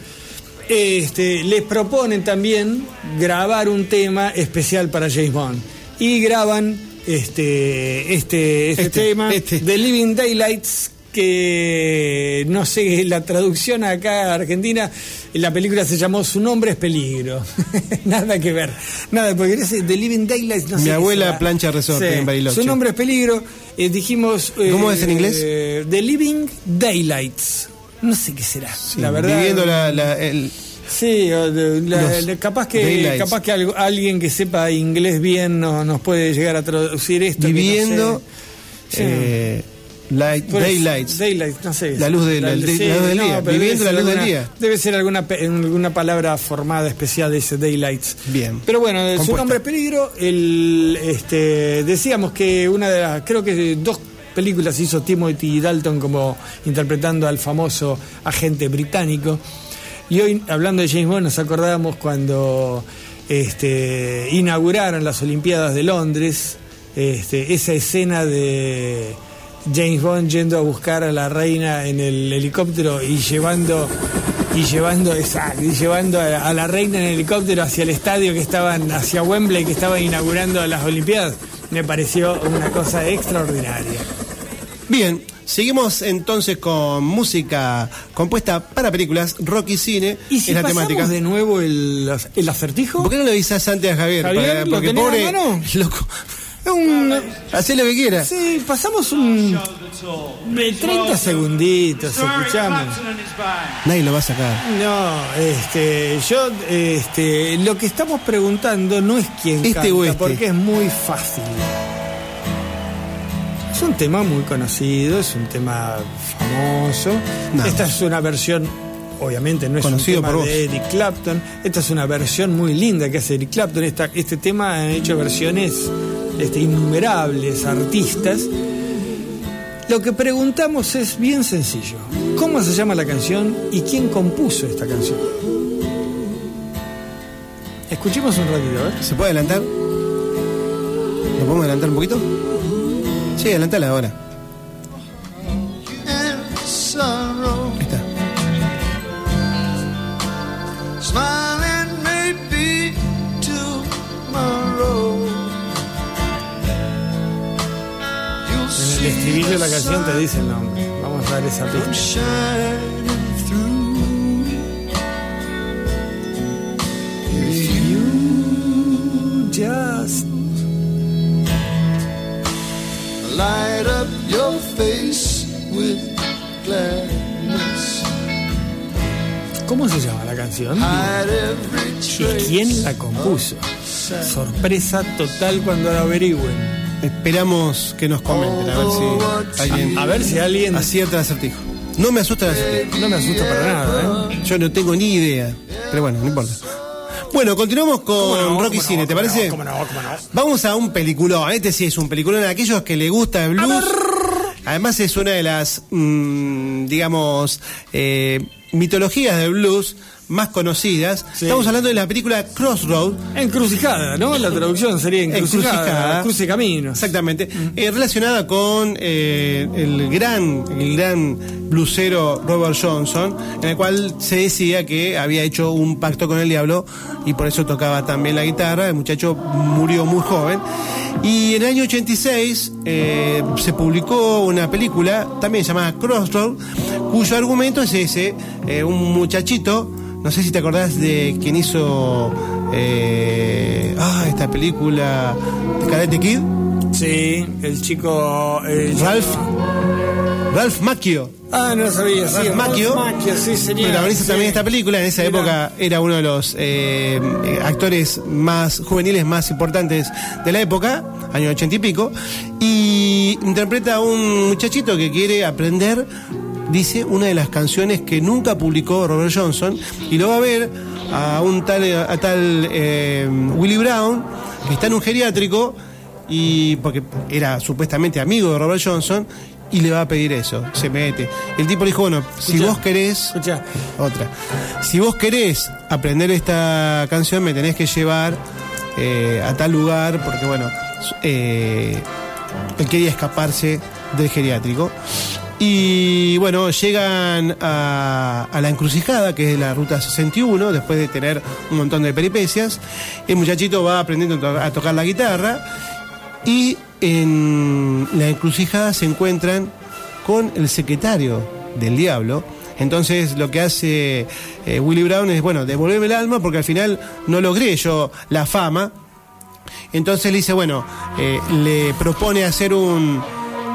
este, les proponen también grabar un tema especial para James Bond. Y graban este, este, este, Este, tema este. de Living Daylights que no sé <laughs> la traducción acá a Argentina la película se llamó Su nombre es peligro <laughs> nada que ver nada porque ese The Living Daylights no Mi abuela será. plancha resorte en Bariloche. Su nombre es peligro eh, dijimos eh, ¿Cómo es en inglés? eh, The Living Daylights no sé qué será la verdad Viviendo la, la- el- Sí, la- capaz que daylights. capaz que algo- alguien que sepa inglés bien no- nos puede llegar a traducir esto. no viviendo. Sí. eh, light- daylights. Daylight, no sé. La luz del- del- sí, la luz del día, viviendo la luz del alguna- día. Debe ser alguna, alguna palabra formada especial de ese Daylights. Bien. Pero bueno, su Compuesta. nombre es peligro. El, este, decíamos que una de las, creo que dos películas hizo Timothy Dalton como interpretando al famoso agente británico. Y hoy, hablando de James Bond, nos acordábamos cuando este, inauguraron las Olimpiadas de Londres, este, esa escena de James Bond yendo a buscar a la reina en el helicóptero y llevando y llevando exacto, y llevando a, a la reina en el helicóptero hacia el estadio que estaban hacia Wembley que estaban inaugurando las Olimpiadas me pareció una cosa extraordinaria. Bien, seguimos entonces con música compuesta para películas, rock y cine. ¿Y si es la temática. de nuevo el, el acertijo? ¿Por qué no le avisás antes a Javier? Javier, Para- ¿lo porque a pobre mano? <laughs> loco. Un- Hacé lo que quiera. sí, pasamos un... de 30 segunditos, escuchamos. Nadie lo va a sacar. No, este, yo, este, lo que estamos preguntando no es quién Este canta, o este. porque es muy fácil. Un tema muy conocido, es un tema famoso. No. Esta es una versión, obviamente no es Conocido un tema por de Eric Clapton. Esta es una versión muy linda que hace Eric Clapton. Esta- este tema han hecho versiones este, innumerables artistas. Lo que preguntamos es bien sencillo. ¿Cómo se llama la canción y quién compuso esta canción? Escuchemos un ratito, ver. ¿Se puede adelantar? ¿Lo podemos adelantar un poquito? Sí, adelantala ahora. Ahí está. smiling maybe tomorrow. You'll En el estribillo de la canción te dice el nombre. Vamos a dar esa pista. shining through. If you just Light up your face with gladness. ¿Cómo se llama la canción? ¿Y quién la compuso? Sorpresa total cuando la averigüen. Esperamos que nos comenten a ver si alguien A ver si alguien. acierta el acertijo. No me asusta el acertijo. No me asusta para nada, ¿eh? Yo no tengo ni idea. Pero bueno, no importa. Bueno, continuamos con ¿Cómo no? rock y ¿Cómo no? cine, ¿te ¿Cómo parece? no? ¿Cómo no? ¿Cómo no? Vamos a un peliculón. Este sí es un peliculón. A aquellos que les gusta el blues. Además es una de las, mm, digamos, eh, mitologías del blues más conocidas. Sí. Estamos hablando de la película Crossroad. Encrucijada, ¿no? La traducción sería <laughs> encrucijada. Encrucijada. Cruce caminos. Exactamente. Eh, relacionada con eh, el gran, el gran blusero Robert Johnson, en el cual se decía que había hecho un pacto con el diablo y por eso tocaba también la guitarra. El muchacho murió muy joven. Y en el año 86 eh, se publicó una película también llamada Crossroad, cuyo argumento es ese, eh, un muchachito, no sé si te acordás de quien hizo eh, ah, esta película de Karate Kid, Sí, el chico. el Ralph, chico- Ralph Macchio. Ah, no sabía. Sí, Ralph Macchio, Macchio, sí, sería. protagonista sí. también esta película. En esa época era uno de los eh, eh, actores más juveniles, más importantes de la época, año ochenta y pico. Y interpreta a un muchachito que quiere aprender, dice, una de las canciones que nunca publicó Robert Johnson. Y lo va a ver a un tal, a tal eh, Willie Brown, que está en un geriátrico, y porque era supuestamente amigo de Robert Johnson. Y le va a pedir eso, se mete. El tipo le dijo, bueno, si vos querés, Escucha, otra. Si vos querés aprender esta canción, me tenés que llevar eh, a tal lugar, porque bueno, eh, él quería escaparse del geriátrico. Y bueno, llegan a, a la encrucijada, que es la ruta 61, después de tener un montón de peripecias. El muchachito va aprendiendo a tocar la guitarra y en la encrucijada se encuentran con el secretario del diablo. Entonces lo que hace eh, Willie Brown es, bueno, devolverme el alma porque al final no logré yo la fama. Entonces le dice, bueno, eh, le propone hacer un,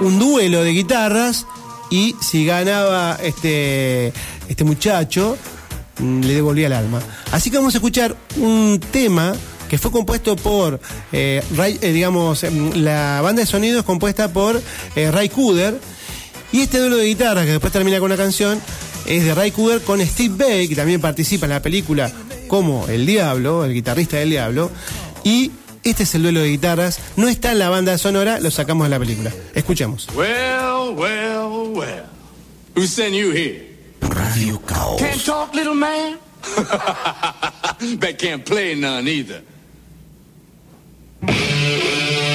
un duelo de guitarras y si ganaba este, este muchacho, le devolvía el alma. Así que vamos a escuchar un tema que fue compuesto por, eh, Ray- eh, digamos, em, la banda de sonido es compuesta por eh, Ray Cooder. Y este duelo de guitarras, que después termina con una canción, es de Ray Cooder con Steve Bay, que también participa en la película como El Diablo, el guitarrista del Diablo. Y este es el duelo de guitarras. No está en la banda sonora, lo sacamos de la película. Escuchemos. Well, well, well. Who sent you here? Radio Caos. Can't talk, little man? <laughs> Bet can't play none either. Yeah.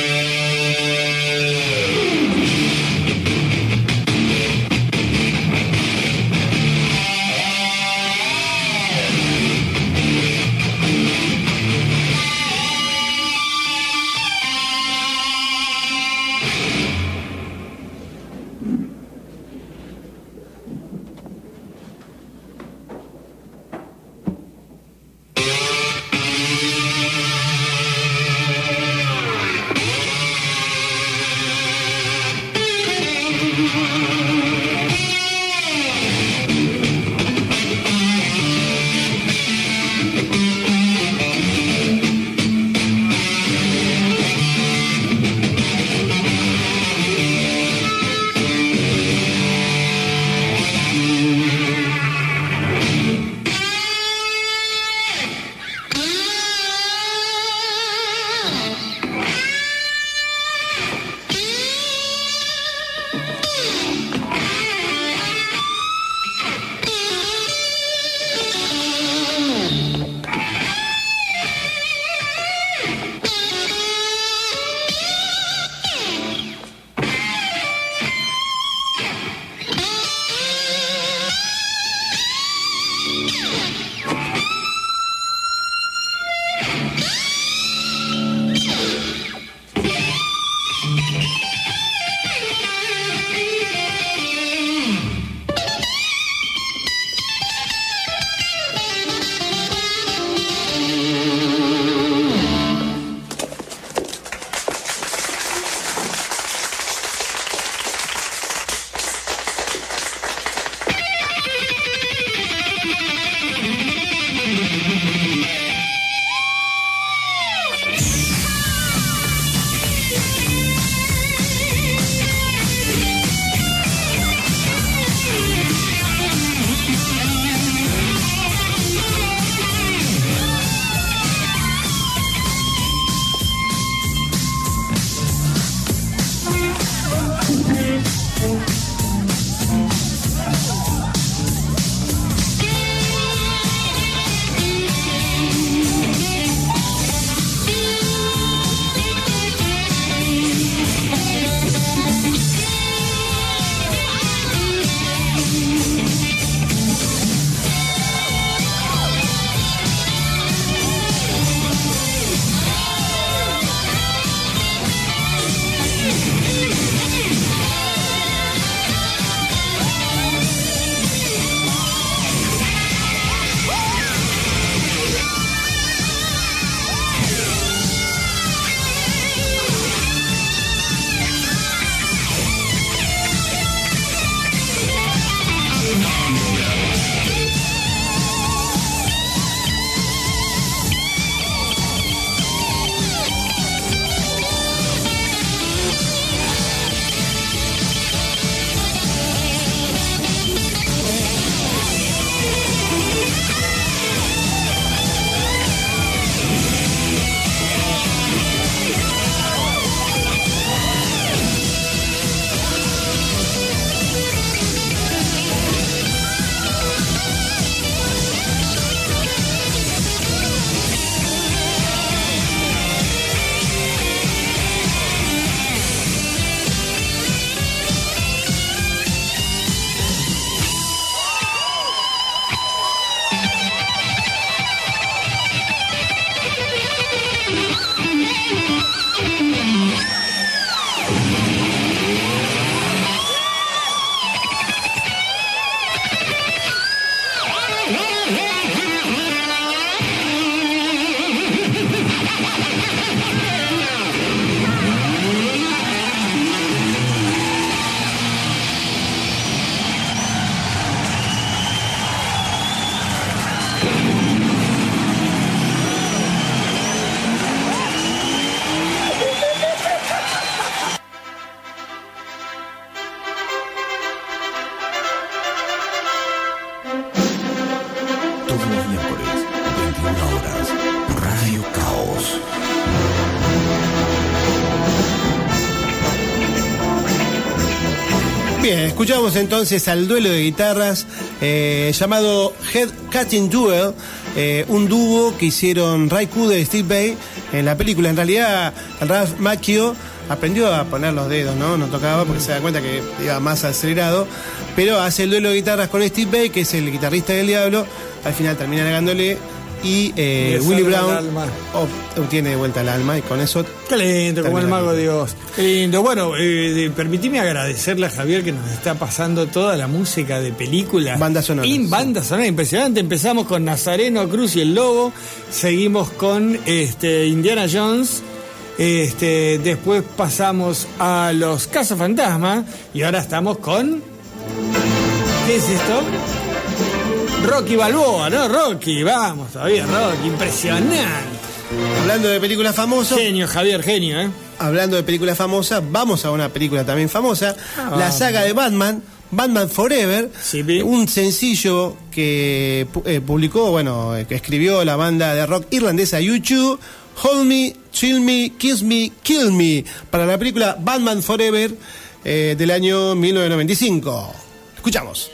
Escuchamos entonces al duelo de guitarras eh, llamado Head Cutting Duel, eh, un dúo que hicieron Ray Cooder y Steve Bay en la película. En realidad, Ralph Macchio aprendió a poner los dedos, ¿no? No tocaba porque se da cuenta que iba más acelerado, pero hace el duelo de guitarras con Steve Bay, que es el guitarrista del Diablo. Al final termina ganándole y eh, salva Brown obtiene de vuelta el alma y con eso Qué lindo, como el mago de Dios. Qué lindo. Bueno, eh, permitime agradecerle a Javier que nos está pasando toda la música de películas. Bandas sonoras, Y sí. banda sonora impresionante. Empezamos con Nazareno Cruz y el Lobo. Seguimos con este, Indiana Jones. Este, después pasamos a los Cazafantasmas. Y ahora estamos con. ¿Qué es esto? Rocky Balboa, ¿no? Rocky, vamos, todavía Rocky, impresionante. hablando de películas famosas, Genio, Javier, genio, ¿eh? hablando de películas famosas, vamos a una película también famosa, Ah, la saga de Batman, Batman Forever, Sí, un sencillo que eh, publicó, bueno, eh, que escribió la banda de rock irlandesa YouTube, Hold Me, Chill Me, Kiss Me, Kill Me, para la película Batman Forever eh, del año 1995. Escuchamos.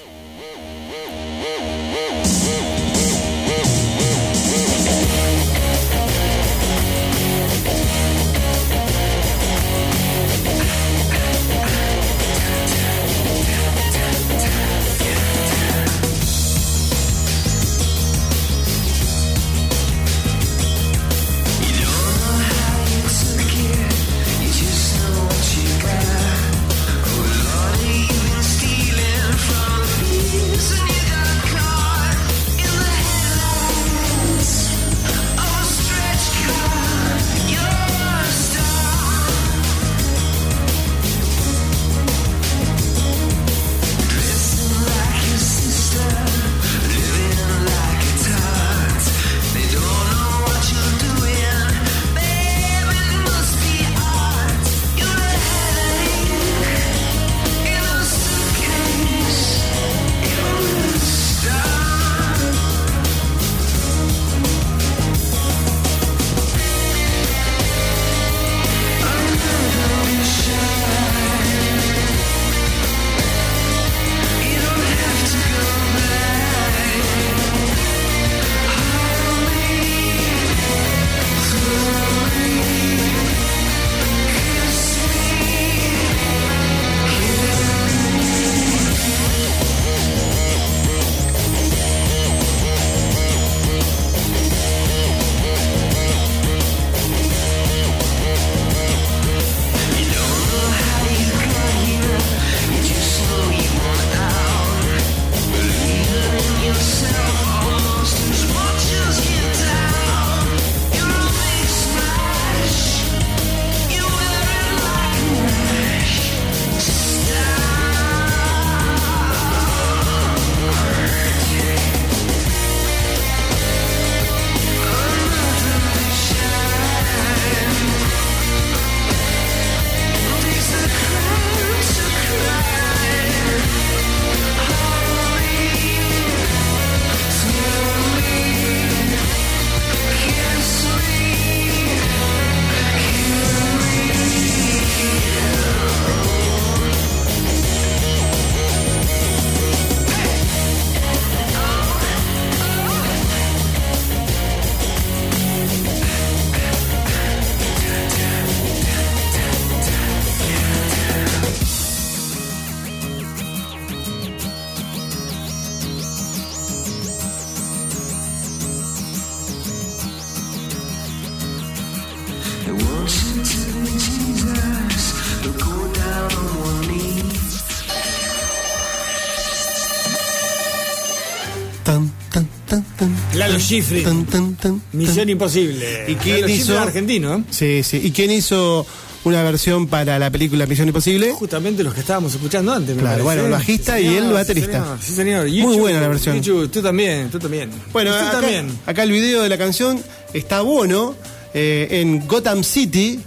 Tan, tan, tan, Misión. Imposible. ¿Y quién hizo? Argentino, ¿eh? Sí, sí. ¿Y quién hizo una versión para la película Misión Imposible? Justamente los que estábamos escuchando antes, me Claro, parece. bueno, el bajista Sí, y señor, el sí, baterista. señor, Sí, señor. Muy buena la versión. Tú también, tú también. Bueno, tú acá, también. acá el video de la canción está bueno eh, en Gotham City.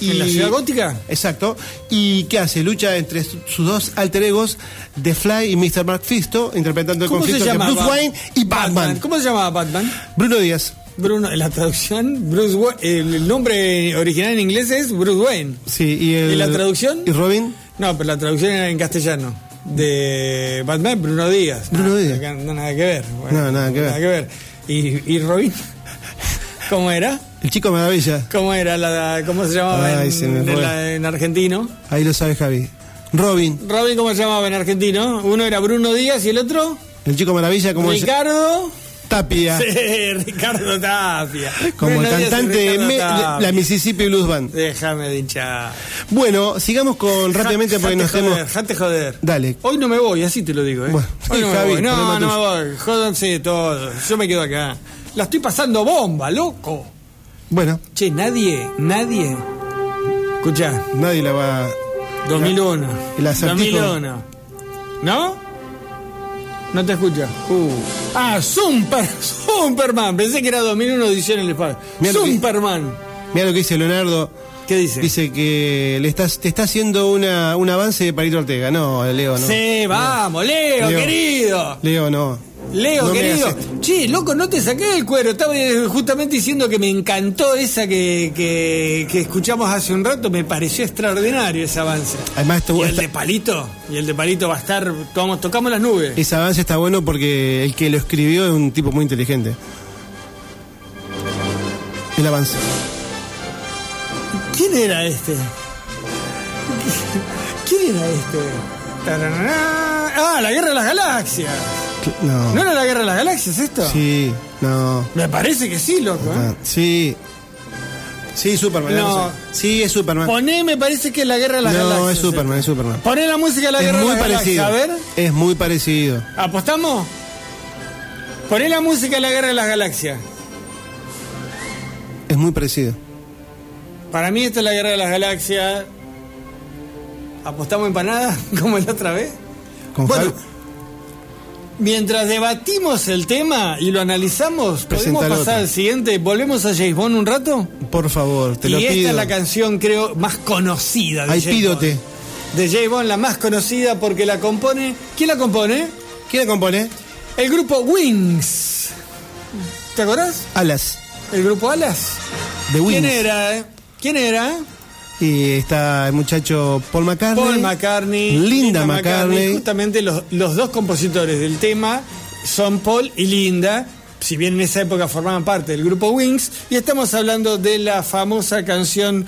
¿En la ciudad gótica? Exacto. ¿Y qué hace? Lucha entre su- sus dos alter egos, The Fly y Mr. Mephisto, interpretando el ¿Cómo se conflicto entre? Bruce Wayne y Batman. ¿Cómo se llamaba Batman? Bruno Díaz. Bruno, la traducción, Bruce el, nombre original en inglés es Bruce Wayne. Sí, y, el- ¿Y la traducción? ¿Y Robin? No, pero la traducción era en castellano. De Batman, Bruno Díaz. Bruno Nada, Díaz. No, nada que ver. No, nada que ver. Nada que ver. ¿Y, y Robin? ¿Cómo era? El chico maravilla. ¿Cómo era la, cómo se llamaba Ay, en, se me en fue. la- en argentino? Ahí lo sabe Javi. Robin. Robin, ¿cómo se llamaba en argentino? Uno era Bruno Díaz y el otro El chico maravilla como es Ricardo. Tapia. <laughs> Sí, Ricardo Tapia. Como el Bruno cantante de Ricardo Me- Tapia. la Mississippi Blues Band. Déjame de hinchar. Bueno, sigamos con rápidamente porque nos joder, tenemos. jate joder. Dale. Hoy no me voy, así te lo digo, ¿eh? Bueno, Hoy sí, <laughs> no me voy. No, problema no me voy. Jódanse todos. Yo me quedo acá. La estoy pasando bomba, loco. Bueno, Che, nadie, nadie. Escucha, nadie la va. 2001. El acertijo. 2001. ¿No? No te escucha. Uh. Ah, Super, Superman. Pensé que era 2001 edición en el espacio. Mirá Superman. Mira lo que dice Leonardo. ¿Qué dice? Dice que le estás, te está haciendo una, un avance de Palito Ortega. No, Leo, no. Sí, vamos, Leo, Leo. querido. Leo, no. Leo, No querido. Che, loco, no te saqué el cuero. Estaba eh, justamente diciendo que me encantó esa que, que, que escuchamos hace un rato. Me pareció extraordinario ese avance. Además, esto- y el de Palito. Y el de Palito va a estar. Vamos, tocamos las nubes. ese avance está bueno porque el que lo escribió es un tipo muy inteligente. El avance. ¿Quién era este? ¿Quién era este? Tarará. Ah, la guerra de las galaxias. No. ¿No era la guerra de las galaxias esto? Sí, no. Me parece que sí, loco. ¿eh? Sí. Sí, Superman. No. Sí, es Superman. Poné, me parece que es la guerra de las no, galaxias. es Superman, es Superman. Poné la música de la Es guerra muy de las parecido. galaxias. A ver. Es muy parecido. ¿Apostamos? Poné la música de la guerra de las galaxias. Es muy parecido. Para mí esta es la guerra de las galaxias. ¿Apostamos empanada? <laughs> como la otra vez? Con Bueno, Javi- Mientras debatimos el tema y lo analizamos, ¿podemos Presentalo pasar al siguiente? ¿Volvemos a James Bond un rato? Por favor, te y lo esta pido. es la canción, creo, más conocida de Ay, James pídote. Bond. De James Bond, la más conocida porque la compone... ¿Quién la compone? ¿Quién la compone? El grupo Wings. ¿Te acordás? Alas. El grupo Alas. The Wings. ¿Quién era? eh? ¿Quién era? Y está el muchacho Paul McCartney. Paul McCartney. Linda McCartney. Justamente los, los dos compositores del tema son Paul y Linda. Si bien en esa época formaban parte del grupo Wings. Y estamos hablando de la famosa canción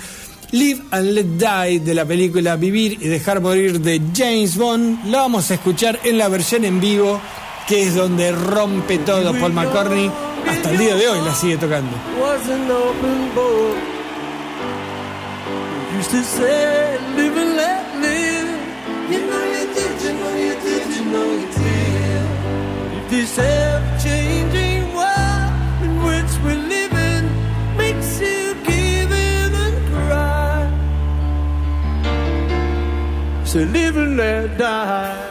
Live and Let Die de la película Vivir y Dejar Morir de James Bond. La vamos a escuchar en la versión en vivo, que es donde rompe todo Paul McCartney. Hasta el día de hoy la sigue tocando. Used to say, live and let live. You know you did, you know you did, you know you did. If this ever-changing world in which we're living makes you give in and cry, so live and let die.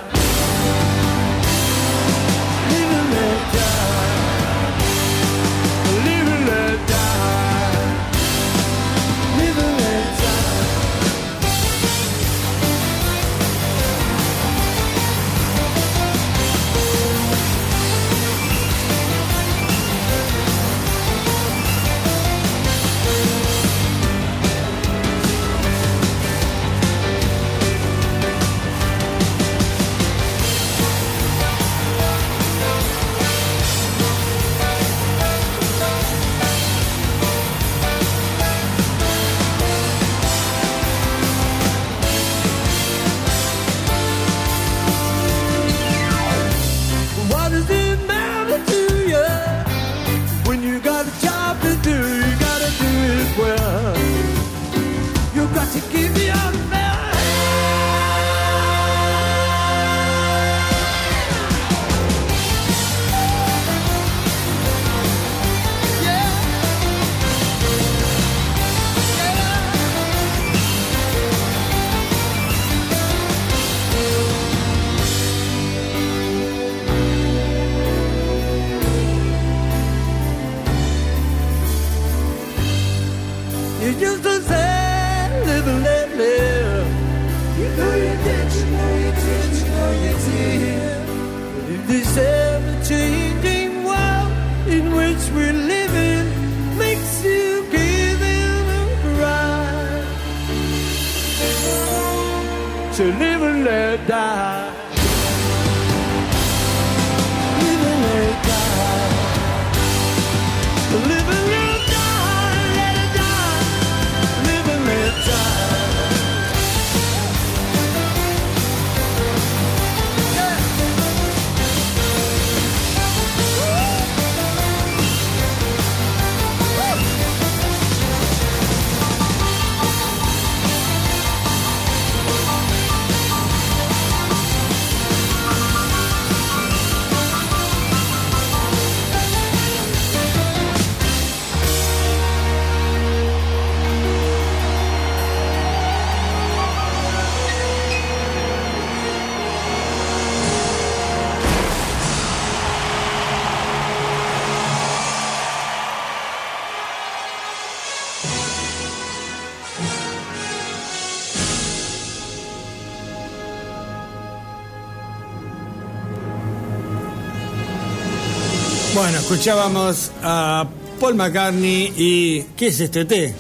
Bueno, escuchábamos a Paul McCartney y. ¿Qué es este té?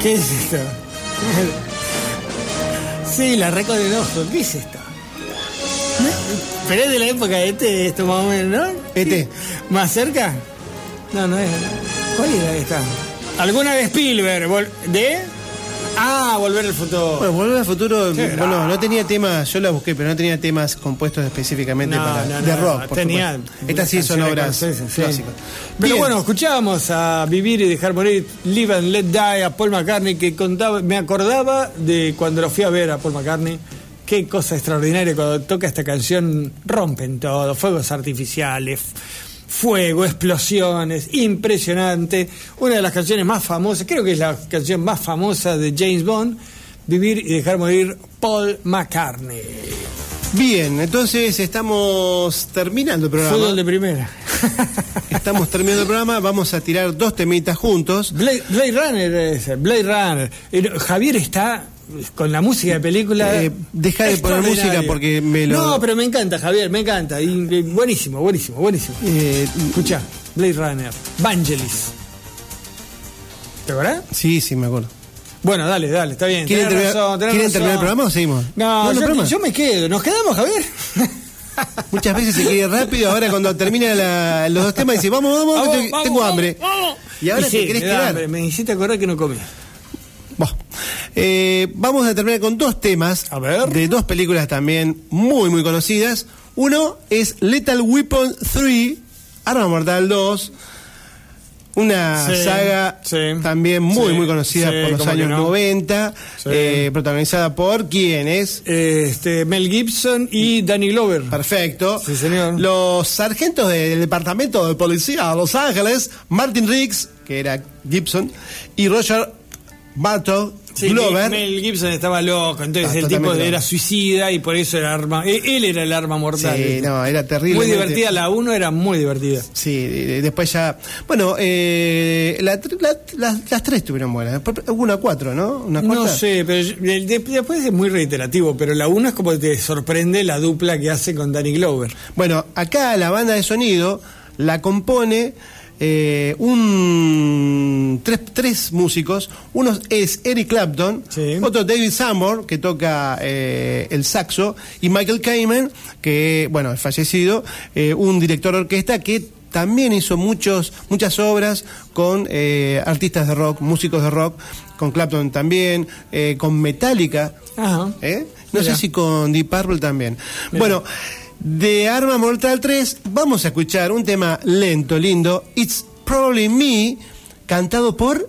¿Qué es esto? <laughs> Sí, la reco del ojo. ¿Qué es esto? Pero es de la época de té, esto más o menos, ¿no? ET. ¿Más cerca? No, no es. ¿Cuál era esta? ¿Alguna de Spielberg? ¿De? Ah, Volver al futuro. Bueno, Volver al futuro, bueno, no tenía temas, yo la busqué, pero no tenía temas compuestos específicamente No, para no, de rock. por tenía supuesto. Estas sí son obras sí. clásicas. Pero bueno, escuchábamos a Vivir y Dejar Morir, Live and Let Die, a Paul McCartney, que contaba, me acordaba de cuando lo fui a ver a Paul McCartney. Qué cosa extraordinaria cuando toca esta canción, rompen todo, fuegos artificiales, fuego, explosiones, impresionante. Una de las canciones más famosas, creo que es la canción más famosa de James Bond, Vivir y Dejar Morir, Paul McCartney. Bien, entonces estamos terminando el programa. Fútbol de primera. Estamos terminando el programa, vamos a tirar dos temitas juntos. Blade, Blade Runner, ese, Blade Runner. Javier está con la música de película. Eh, deja de poner música porque me lo- No, pero me encanta, Javier, me encanta. Y, eh, buenísimo, buenísimo, buenísimo. Eh, Escucha, Blade Runner, Vangelis. ¿Te acuerdas? sí, sí, me acuerdo. Bueno, dale, dale, está bien. ¿Quieren, terminar, razón, tenés ¿quieren razón. terminar el programa o seguimos? No, no, yo, yo me quedo. ¿Nos quedamos, Javier? <laughs> Muchas veces se quiere rápido, ahora cuando termina la- los dos temas dice, vamos, vamos, Vamos, te- vamos, tengo vamos, hambre. vamos. Y ahora sí, te querés me da quedar. hambre, Me hiciste acordar que no comí. Eh, vamos a terminar con dos temas A ver. de dos películas también muy, muy conocidas. Uno es Lethal Weapon 3, Arma Mortal 2, una Sí, saga sí, también muy, sí, muy conocida por los años no. 90, Sí. eh, protagonizada por quién es. Este, Mel Gibson y Danny Glover. Perfecto. Sí, señor. Los sargentos del Departamento de Policía de Los Ángeles, Martin Riggs, que era Gibson, y Roger Bartok Sí, Glover. Mel Gibson estaba loco, entonces Ah, el tipo era loco. suicida y por eso era arma. e- Él era el arma mortal. Sí, no, era terrible. Muy divertida, la 1 era muy divertida. Sí, después ya. Bueno, eh, la tr- la- las- las tres estuvieron buenas. Hubo una cuatro, ¿no? Una No sé, pero yo- de- de- después es muy reiterativo, pero la 1 es como te sorprende la dupla que hace con Danny Glover. Bueno, acá la banda de sonido la compone eh, un tres, tres músicos. Uno es Eric Clapton, Sí. otro David Sanborn, que toca eh, el saxo, y Michael Kamen, que, bueno, es fallecido, eh, un director de orquesta que también hizo muchos, muchas obras con artistas de rock, músicos de rock, con Clapton también, eh, con Metallica, Ajá. No Mira. sé si con Deep Purple también. Bueno, de Arma Mortal 3 vamos a escuchar un tema lento, lindo, It's Probably Me, cantado por...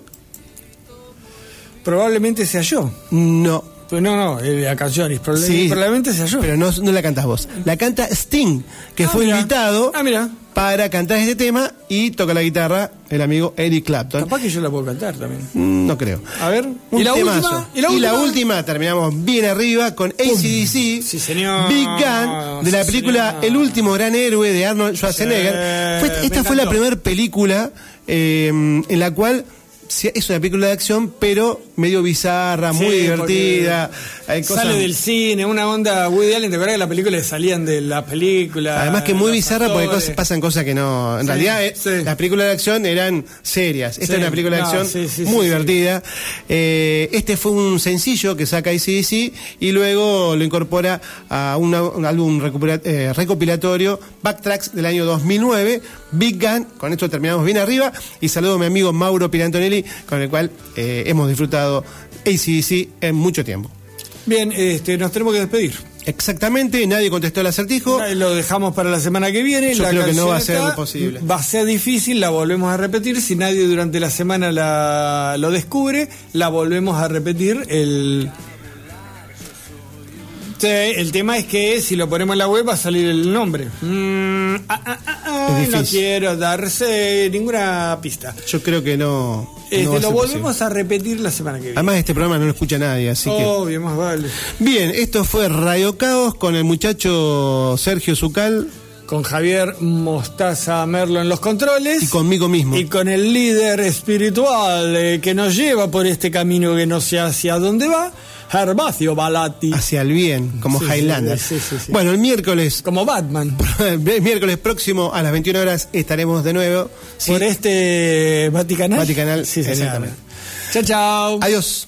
Probablemente sea yo. No, Pues no, no, la canción es proble- Sí. probablemente sea yo. pero no, no la cantas vos. La canta Sting, que Ah, fue mira. invitado Ah, mira. para cantar este tema y toca la guitarra el amigo Eric Clapton. Capaz que yo la puedo cantar también. Mm, No creo. A ver. Un ¿Y la última? ¿Y la última? terminamos bien arriba con ACDC, Sí, señor. Big Gun, de la Sí, película señor. El último gran héroe de Arnold Schwarzenegger. Fue- esta fue la primera película eh, en la cual es una película de acción, pero medio bizarra, muy Sí, divertida. Hay cosas- Sale del cine, una onda Woody Allen, ¿te acuerdas que las películas salían de la película? Además que muy bizarra porque cosas- pasan cosas que no... En Sí, realidad eh, sí. las películas de acción eran serias. Esta es una película de no, acción muy divertida. Eh, este fue un sencillo que saca ICDC y luego lo incorpora a una- un álbum eh, recopilatorio, Backtracks del año 2009, Big Gun. Con esto terminamos bien arriba y saludo a mi amigo Mauro Pirantonelli, con el cual eh, hemos disfrutado ACDC en mucho tiempo. Bien, este, nos tenemos que despedir. Exactamente, nadie contestó el acertijo. Lo dejamos para la semana que viene. Yo La creo que no va a ser posible. Va a ser difícil, la volvemos a repetir. Si nadie durante la semana la, lo descubre, la volvemos a repetir. El, Sí, el tema es que si lo ponemos en la web va a salir el nombre. Mm, ah, ah, ah, no quiero darse ninguna pista. Yo creo que no. Este, no lo volvemos posible. a repetir la semana que viene. Además, este programa no lo escucha nadie, así que. Obvio, más vale. Bien, esto fue Radio Caos con el muchacho Sergio Zucal Con Javier Mostaza Merlo en los controles. y conmigo mismo. Y con el líder espiritual eh, que nos lleva por este camino que no sé hacia dónde va, Gervasio Balati. Hacia el bien, como Sí, Highlander. sí, sí, sí. Bueno, el miércoles, Como Batman. <laughs> el miércoles próximo a las 21 horas estaremos de nuevo. Por este Vaticanal. Vaticanal, sí, exactamente. Chao, chao. Adiós.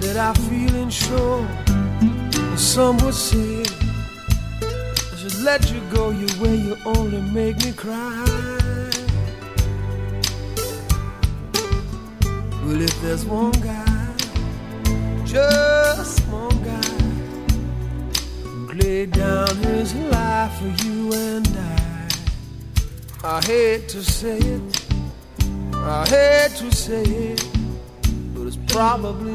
to I feel feelings show. Some would say I should let you go your way. You only make me cry. Well, if there's one guy, just one guy, who laid down his life for you and I, I hate to say it. I hate to say it, but it's probably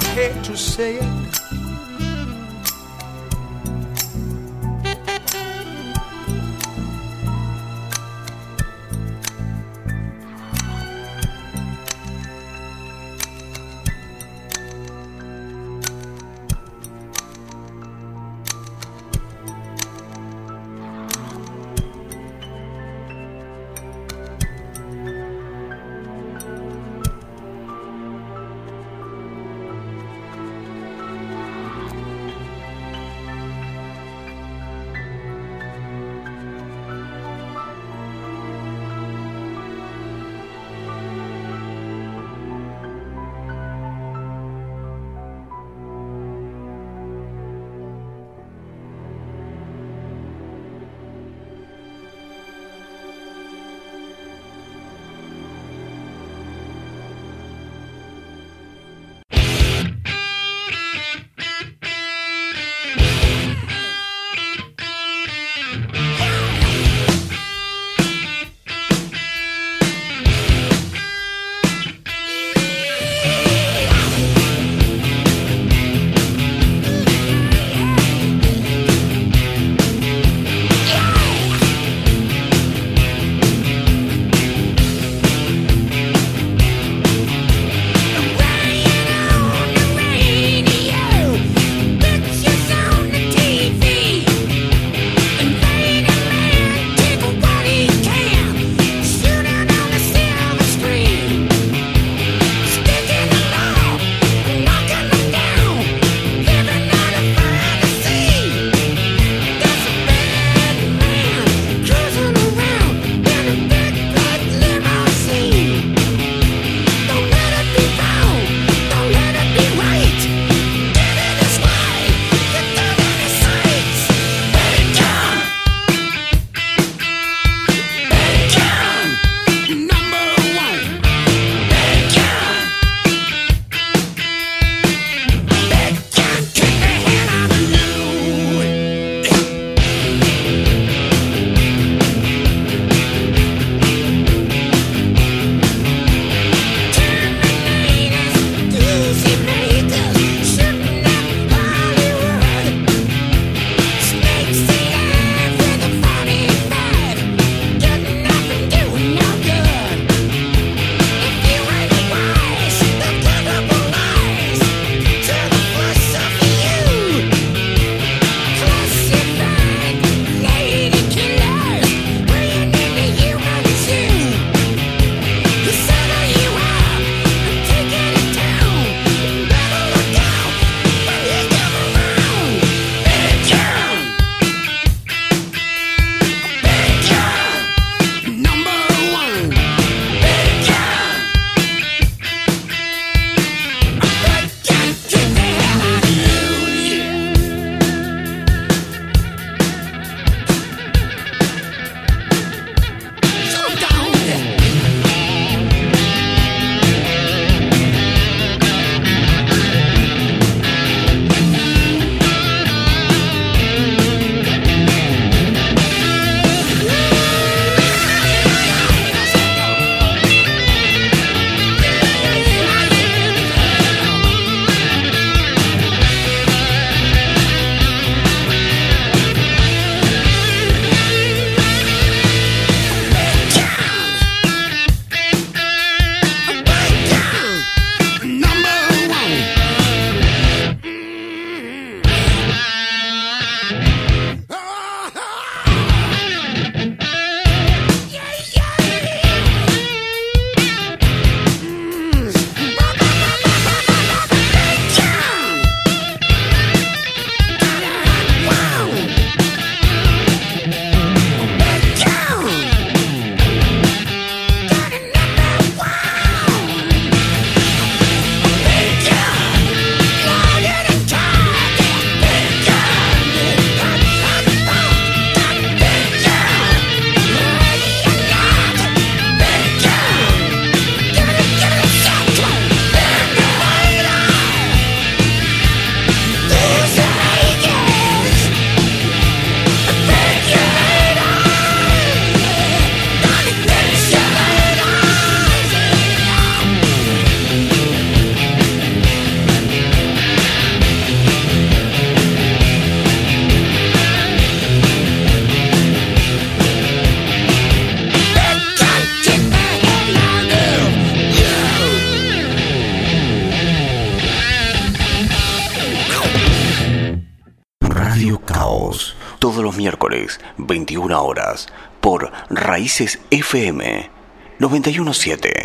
I hate to say it. Raíces FM 917.